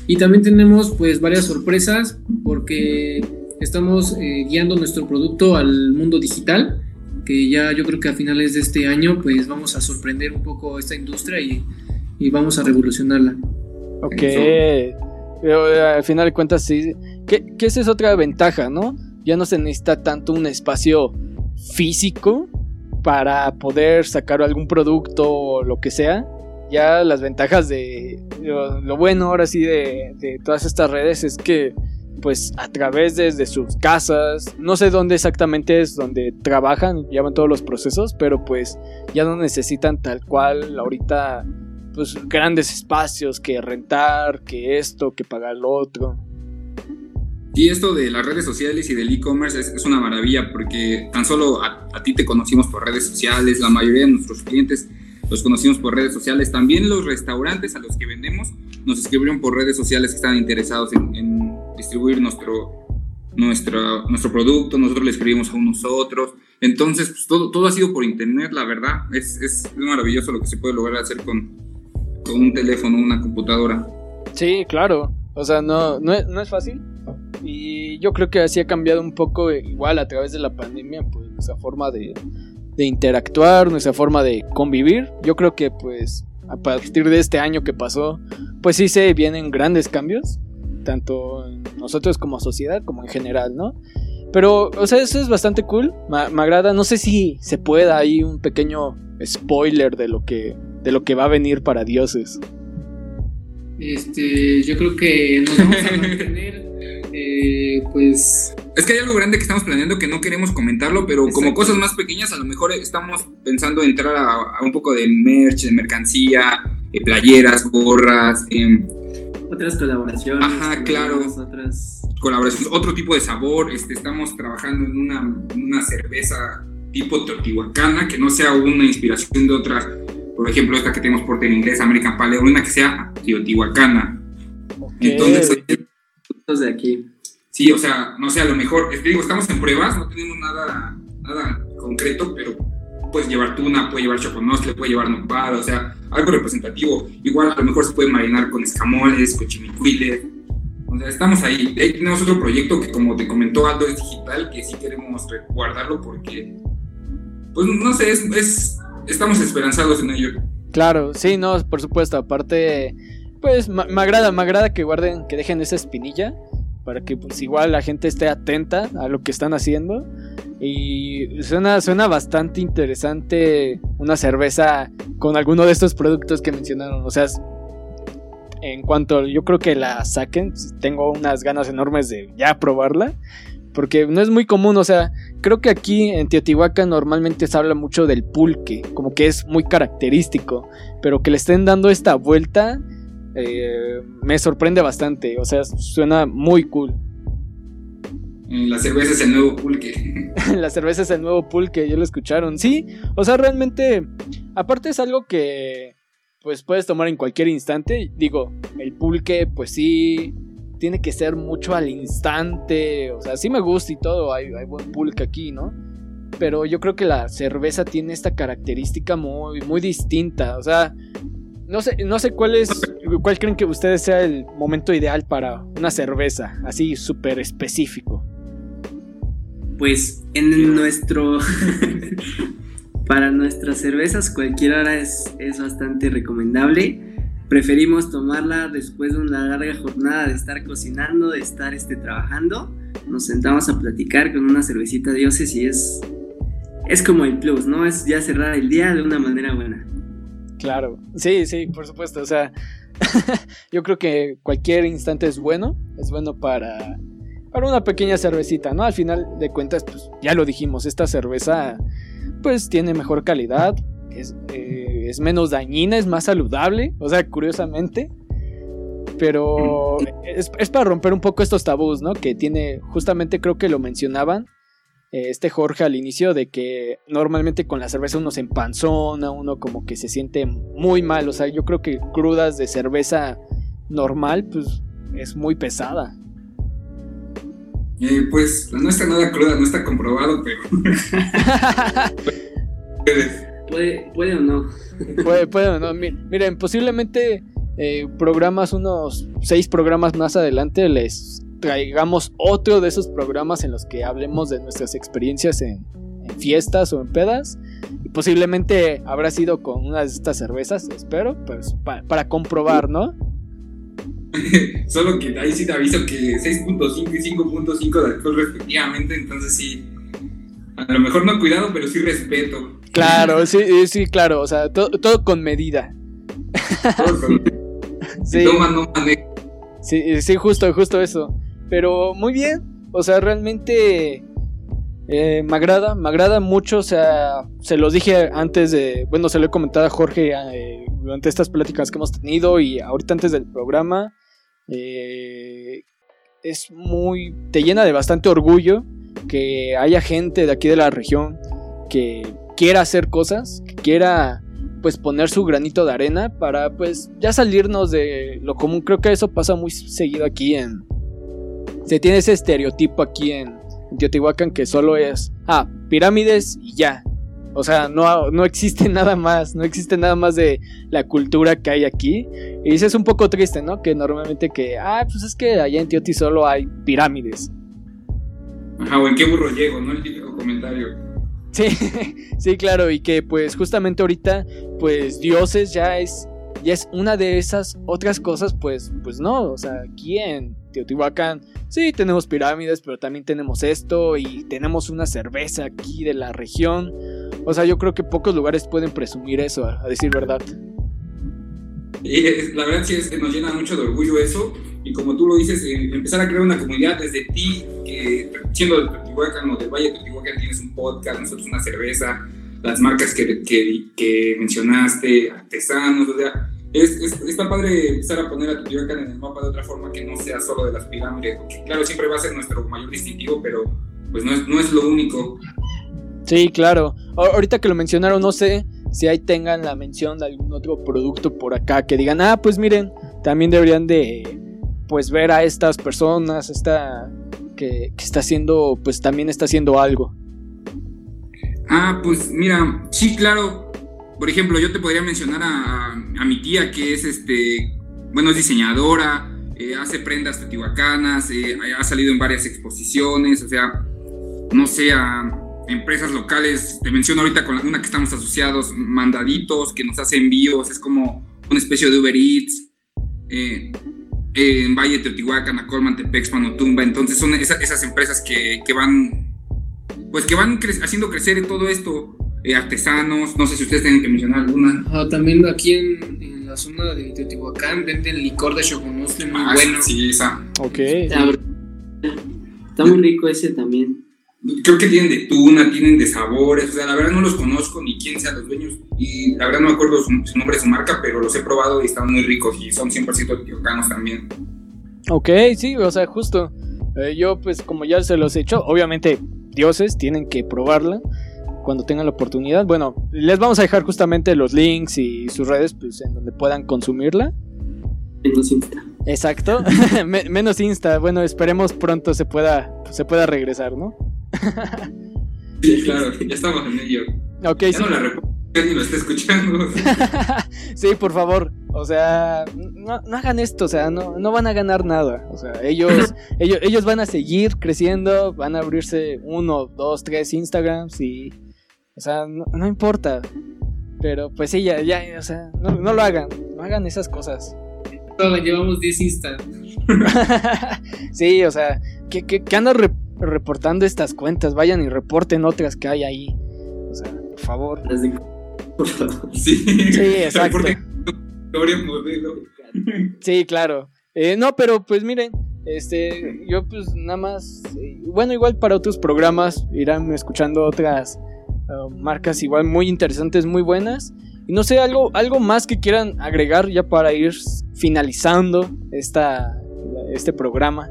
Y también tenemos pues varias sorpresas porque estamos eh, guiando nuestro producto al mundo digital, que ya yo creo que a finales de este año pues vamos a sorprender un poco esta industria y, y vamos a revolucionarla. Ok. Pero eh, al final de cuentas, sí. Que, esa es otra ventaja, ¿no? Ya no se necesita tanto un espacio físico para poder sacar algún producto o lo que sea. Ya las ventajas de lo, bueno ahora sí de, de, todas estas redes es que pues a través desde sus casas, no sé dónde exactamente es donde trabajan, llevan todos los procesos, pero pues ya no necesitan tal cual ahorita pues grandes espacios que rentar, que esto, que pagar lo otro. Y esto de las redes sociales y del e-commerce es, una maravilla porque tan solo a, ti te conocimos por redes sociales, la mayoría de nuestros clientes los conocimos por redes sociales, también los restaurantes a los que vendemos nos escribieron por redes sociales que están interesados en, distribuir nuestro, nuestro, nuestro producto, nosotros le escribimos a unos otros, entonces pues, todo, todo ha sido por internet, la verdad, es, es maravilloso lo que se puede lograr hacer con, con un teléfono, una computadora. Sí, claro. O sea, no, no, es, no es fácil. Y yo creo que así ha cambiado un poco, igual a través de la pandemia, pues nuestra forma de, de interactuar, nuestra forma de convivir. Yo creo que pues a partir de este año que pasó, pues sí se vienen grandes cambios, tanto nosotros como sociedad, como en general, ¿no? Pero, o sea, eso es bastante cool, me, me agrada, no sé si se pueda ahí un pequeño spoiler de lo que de lo que va a venir para dioses. Este, yo creo que nos vamos a mantener, eh, pues... Es que hay algo grande que estamos planeando que no queremos comentarlo, pero como cosas más pequeñas, a lo mejor estamos pensando entrar a, un poco de merch, de mercancía, eh, playeras, gorras, eh, otras colaboraciones. Ajá, claro. Otras colaboraciones, otro tipo de sabor. Este, estamos trabajando en una, una cerveza tipo teotihuacana, que no sea una inspiración de otra por ejemplo, esta que tenemos por en inglés, American Pale, una que sea teotihuacana. Entonces, de aquí. Sí, o sea, no sé, a lo mejor, te digo, estamos en pruebas, no tenemos nada, nada concreto, pero puedes llevar tuna, puedes llevar choconostle, puedes llevar nopal, o sea, algo representativo. Igual a lo mejor se puede marinar con escamoles, con chimicuiles. O sea, estamos ahí. Ahí tenemos otro proyecto que, como te comentó Aldo, es digital, que sí queremos guardarlo porque, pues no sé, es estamos esperanzados en ello. Claro, sí, no, por supuesto. Aparte, pues me agrada, me agrada que guarden, que dejen esa espinilla para que pues igual la gente esté atenta a lo que están haciendo. Y suena, suena bastante interesante una cerveza con alguno de estos productos que mencionaron. O sea, en cuanto yo creo que la saquen, tengo unas ganas enormes de ya probarla. Porque no es muy común, o sea, creo que aquí en Teotihuacán normalmente se habla mucho del pulque, como que es muy característico, pero que le estén dando esta vuelta eh, me sorprende bastante, o sea, suena muy cool. La cerveza es el nuevo pulque. la cerveza es el nuevo pulque, ya lo escucharon. Sí, o sea, realmente, aparte es algo que pues puedes tomar en cualquier instante. Digo, el pulque, pues sí, tiene que ser mucho al instante. O sea, sí me gusta y todo, hay, buen pulque aquí, ¿no? Pero yo creo que la cerveza tiene esta característica muy, muy distinta. O sea, no sé, no sé cuál es, cuál creen que ustedes sea el momento ideal para una cerveza, así súper específico. Pues en nuestro, para nuestras cervezas cualquier hora es, es bastante recomendable preferimos tomarla después de una larga jornada de estar cocinando, de estar este, trabajando. Nos sentamos a platicar con una cervecita dioses y es, es como el plus, ¿no? Es ya cerrar el día de una manera buena. Claro, sí, sí, por supuesto. O sea, yo creo que cualquier instante es bueno, es bueno para, para una pequeña cervecita, ¿no? Al final de cuentas, pues ya lo dijimos, esta cerveza pues tiene mejor calidad, es, eh, es menos dañina, es más saludable, o sea, curiosamente. Pero es, para romper un poco estos tabús, ¿no? Que tiene, justamente creo que lo mencionaban, este Jorge al inicio, de que normalmente con la cerveza uno se empanzona, uno como que se siente muy mal, o sea, yo creo que crudas de cerveza normal, pues es muy pesada. Eh, pues no está nada cruda, no está comprobado, pero... Puede, puede o no. Puede, puede o no. Miren, posiblemente eh, programas, unos seis programas más adelante, les traigamos otro de esos programas en los que hablemos de nuestras experiencias en, fiestas o en pedas. Y posiblemente habrá sido con una de estas cervezas, espero, pues para comprobar, ¿no? Solo que ahí sí te aviso que 6.5 y 5.5 de alcohol respectivamente, entonces sí. A lo mejor no cuidado, pero sí respeto. Claro, sí, sí, claro, o sea, todo, con medida. Todo con sí. No, no Sí, sí, justo, justo eso. Pero muy bien, o sea, realmente eh, me agrada, me agrada mucho, o sea, se los dije antes de, bueno, se lo he comentado a Jorge eh, durante estas pláticas que hemos tenido y ahorita antes del programa. Eh, es muy. te llena de bastante orgullo que haya gente de aquí de la región que quiera hacer cosas, que quiera pues poner su granito de arena para pues ya salirnos de lo común. Creo que eso pasa muy seguido aquí en... Se tiene ese estereotipo aquí en Teotihuacán que solo es, ah, pirámides y ya. O sea, no, no existe nada más, no existe nada más de la cultura que hay aquí. Y eso es un poco triste, ¿no? Que normalmente que, ah, pues es que allá en Teoti solo hay pirámides. Ajá, o en qué burro llego, ¿no? El típico comentario. Sí, sí, claro, y que pues justamente ahorita, pues dioses ya es, ya es una de esas otras cosas, pues, pues no, o sea, aquí en Teotihuacán, sí, tenemos pirámides, pero también tenemos esto y tenemos una cerveza aquí de la región. O sea, yo creo que pocos lugares pueden presumir eso, a, decir verdad. Y la verdad sí es que nos llena mucho de orgullo eso. Y como tú lo dices, eh, empezar a crear una comunidad desde ti, que siendo de Teotihuacán o del Valle de Teotihuacán tienes un podcast, nosotros una cerveza, las marcas que, que mencionaste, artesanos, o sea, es, está padre empezar a poner a Teotihuacán en el mapa de otra forma que no sea solo de las pirámides, porque claro, siempre va a ser nuestro mayor distintivo, pero pues no es, no es lo único. Sí, claro. Ahorita que lo mencionaron, no sé si ahí tengan la mención de algún otro producto por acá que digan, ah, pues miren, también deberían de, pues ver a estas personas, esta que, que está haciendo, pues también está haciendo algo. Ah, pues mira, sí, claro, por ejemplo, yo te podría mencionar a, mi tía que es, este, bueno, diseñadora, eh, hace prendas teotihuacanas, eh, ha salido en varias exposiciones, o sea, no sé, a empresas locales, te menciono ahorita con una que estamos asociados, Mandaditos, que nos hace envíos, es como una especie de Uber Eats, eh, en Valle Teotihuacán, Acolman, Tepex, Panotumba, entonces son esas, empresas que, que, van, pues que van haciendo crecer todo esto, eh, artesanos, no sé si ustedes tienen que mencionar alguna. Ah, también aquí en, la zona de Teotihuacán venden licor de choconostle muy ah, bueno. Sí, esa. Ok. Está, muy rico ese también. Creo que tienen de tuna, tienen de sabores, o sea, la verdad no los conozco ni quién sean los dueños y la verdad no me acuerdo su, nombre, su marca, pero los he probado y están muy ricos y son 100% teotihuacanos también. Ok, sí, o sea, justo. Eh, yo pues como ya se los he hecho, obviamente dioses tienen que probarla cuando tengan la oportunidad. Bueno, les vamos a dejar justamente los links y sus redes pues, en donde puedan consumirla. Menos Insta. Exacto, menos Insta. Bueno, esperemos pronto se pueda, se pueda regresar, ¿no? sí, claro, ya estamos en ello. Ok, ya sí. no la ni lo está escuchando. sí, por favor. O sea, no, hagan esto, o sea, no, no van a ganar nada. O sea, ellos, ellos, ellos van a seguir creciendo, van a abrirse uno, dos, tres Instagrams y sea, no, importa. Pero pues sí, ya, ya o sea, no, lo hagan. No hagan esas cosas. llevamos 10 Insta. sí, o sea, que, que, andan reportando estas cuentas. Vayan y reporten otras que hay ahí. O sea, por favor. Sí, sí exacto. Sí, claro. Eh, no, pero pues miren, este, yo pues nada más, eh, bueno, igual para otros programas irán escuchando otras Um, marcas igual muy interesantes, muy buenas. Y no sé, algo, algo más que quieran agregar ya para ir finalizando esta, este programa.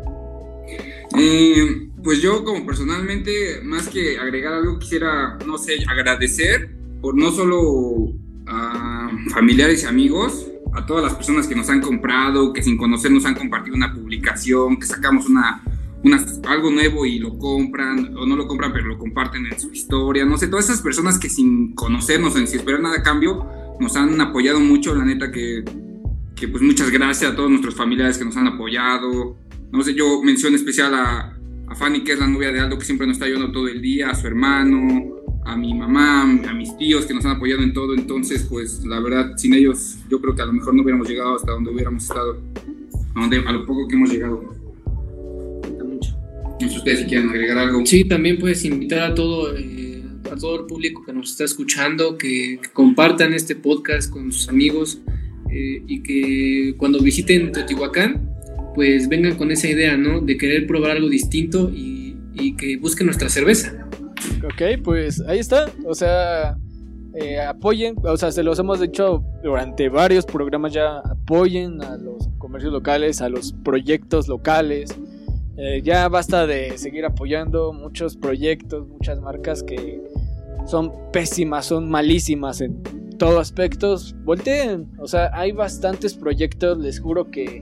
Eh, pues yo como personalmente, más que agregar algo, quisiera, no sé, agradecer por no solo a familiares y amigos, a todas las personas que nos han comprado, que sin conocer nos han compartido una publicación, que sacamos una, algo nuevo y lo compran, o no lo compran, pero lo comparten en su historia. No sé, todas esas personas que sin conocernos, sin esperar nada a cambio, nos han apoyado mucho, la neta que, que pues muchas gracias a todos nuestros familiares que nos han apoyado. No sé, yo menciono especial a, a Fanny, que es la novia de Aldo, que siempre nos está ayudando todo el día, a su hermano, a mi mamá, a mis tíos que nos han apoyado en todo. Entonces, pues la verdad, sin ellos, yo creo que a lo mejor no hubiéramos llegado hasta donde hubiéramos estado, a, donde, a lo poco que hemos llegado. No sé ustedes si quieren agregar algo. Sí, también puedes invitar a todo, eh, a todo el público que nos está escuchando, que, que compartan este podcast con sus amigos eh, y que cuando visiten Teotihuacán, pues vengan con esa idea, ¿no? De querer probar algo distinto y, y que busquen nuestra cerveza. Ok, pues ahí está. O sea, eh, apoyen, o sea, se los hemos dicho durante varios programas ya, apoyen a los comercios locales, a los proyectos locales. Eh, ya basta de seguir apoyando muchos proyectos, muchas marcas que son pésimas, son malísimas en todos aspectos. Volteen, o sea, hay bastantes proyectos, les juro que,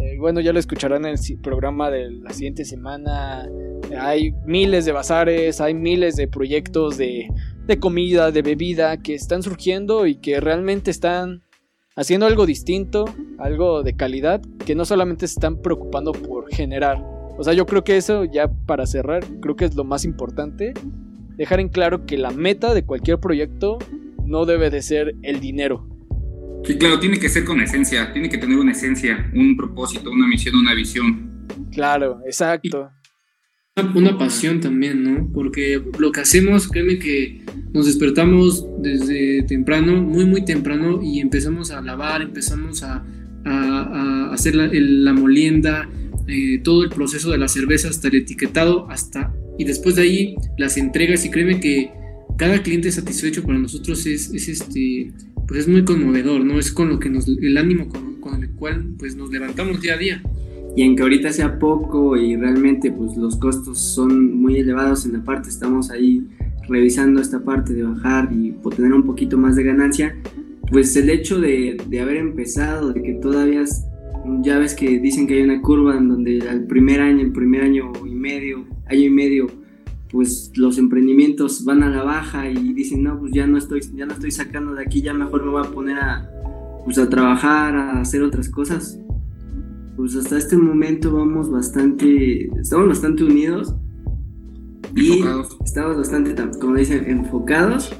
eh, bueno, ya lo escucharán en el programa de la siguiente semana. Hay miles de bazares, hay miles de proyectos de, de comida, de bebida que están surgiendo y que realmente están haciendo algo distinto, algo de calidad, que no solamente se están preocupando por generar. O sea, yo creo que eso ya para cerrar, creo que es lo más importante, dejar en claro que la meta de cualquier proyecto no debe de ser el dinero. Sí, claro, tiene que ser con esencia, tiene que tener una esencia, un propósito, una misión, una visión. Claro, exacto. Una, una pasión también, ¿no? Porque lo que hacemos, créeme que nos despertamos desde temprano, muy, muy temprano, y empezamos a lavar, empezamos a, a- a hacer la, el- la molienda, eh, todo el proceso de la cerveza hasta el etiquetado, hasta y después de ahí las entregas, y créeme que cada cliente satisfecho para nosotros es, es este pues es muy conmovedor, ¿no? Es con lo que nos, el ánimo con, con el cual pues nos levantamos día a día. Y aunque ahorita sea poco y realmente pues los costos son muy elevados en la parte, estamos ahí revisando esta parte de bajar y tener un poquito más de ganancia, pues el hecho de, de haber empezado, de que todavía, ya ves que dicen que hay una curva en donde al primer año, el primer año y medio, año y medio, pues los emprendimientos van a la baja y dicen, no, pues ya no estoy, ya no estoy sacando de aquí, ya mejor me voy a poner a, pues a trabajar, a hacer otras cosas pues hasta este momento vamos bastante, estamos bastante unidos y Enfocados. estamos bastante, como dicen, enfocados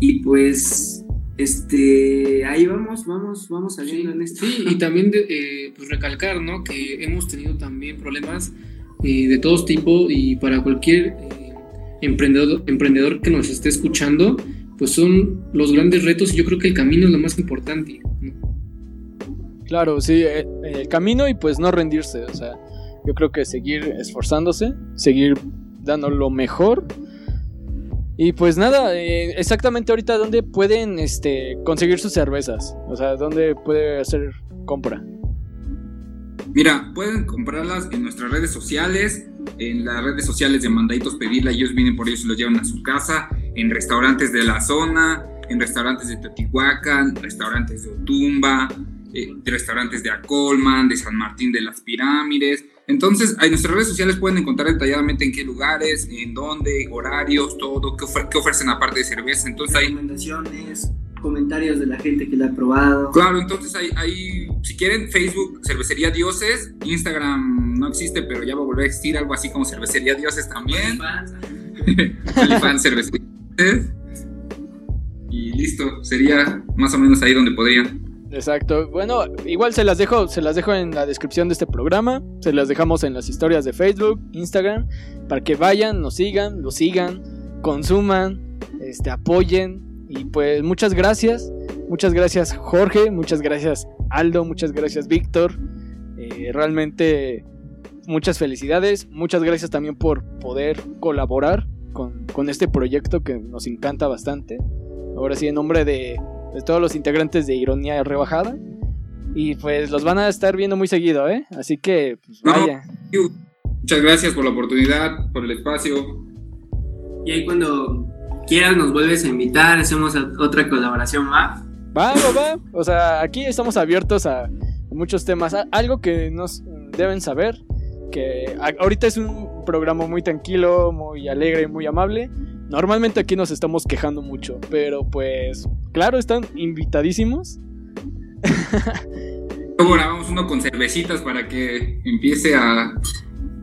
y pues, este, ahí vamos, vamos, vamos saliendo en esto. Sí, y también de, eh, pues recalcar, ¿no? Que hemos tenido también problemas eh, de todo tipo y para cualquier eh, emprendedor, emprendedor que nos esté escuchando, pues son los grandes retos y yo creo que el camino es lo más importante. ¿no? Claro, sí, el camino y pues no rendirse, o sea, yo creo que seguir esforzándose, seguir dando lo mejor. Y pues nada, eh, exactamente ahorita dónde pueden este conseguir sus cervezas, o sea, dónde puede hacer compra. Mira, pueden comprarlas en nuestras redes sociales, en las redes sociales de Mandaditos Pedirla, ellos vienen por ellos y los llevan a su casa, en restaurantes de la zona, en restaurantes de Teotihuacán, restaurantes de Otumba, eh, restaurantes de Acolman, de San Martín de las Pirámides. Entonces, en nuestras redes sociales pueden encontrar detalladamente en qué lugares, en dónde, horarios, todo, qué, ofre- qué ofrecen aparte de cerveza. Entonces, ahí Recomendaciones, comentarios de la gente que la ha probado. Claro, entonces ahí, ahí, si quieren, Facebook, Cervecería Dioses, Instagram no existe, pero ya va a volver a existir algo así como Cervecería Dioses también, OnlyFans Cervecería Dioses. Y listo, sería más o menos ahí donde podrían. Exacto. Bueno, igual se las dejo, se las dejo en la descripción de este programa, se las dejamos en las historias de Facebook, Instagram, para que vayan, nos sigan, lo sigan, consuman, este, apoyen. Y pues muchas gracias, muchas gracias Jorge, muchas gracias Aldo, muchas gracias Víctor, Eh, realmente muchas felicidades, muchas gracias también por poder colaborar con, con este proyecto que nos encanta bastante. Ahora sí, en nombre de, de todos los integrantes de Ironía Rebajada. Y pues los van a estar viendo muy seguido, ¿eh? Así que, pues No. vaya. Muchas gracias por la oportunidad, por el espacio. Y ahí cuando quieras nos vuelves a invitar, hacemos a- otra colaboración más. Va, va, va. O sea, aquí estamos abiertos a, muchos temas. Algo que nos deben saber, que ahorita es un programa muy tranquilo, muy alegre, muy amable. Normalmente aquí nos estamos quejando mucho, pero pues, claro, están invitadísimos. Luego grabamos uno con cervecitas para que empiece a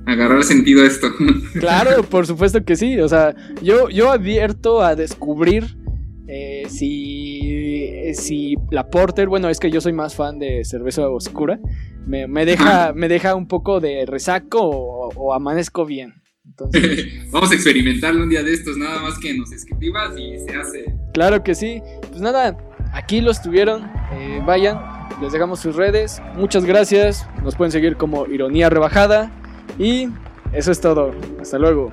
agarrar sentido esto. Claro, por supuesto que sí. O sea, yo, yo abierto a descubrir eh, si, si la Porter, bueno, es que yo soy más fan de cerveza oscura, me, me deja, me deja un poco de resaco o, o amanezco bien. Entonces, Vamos a experimentarlo un día de estos, nada más que nos escribas y se hace. claro que sí. Pues nada, aquí los tuvieron. eh, vayan, les dejamos sus redes. Muchas gracias. Nos pueden seguir como Ironía Rebajada. Y eso es todo. Hasta luego.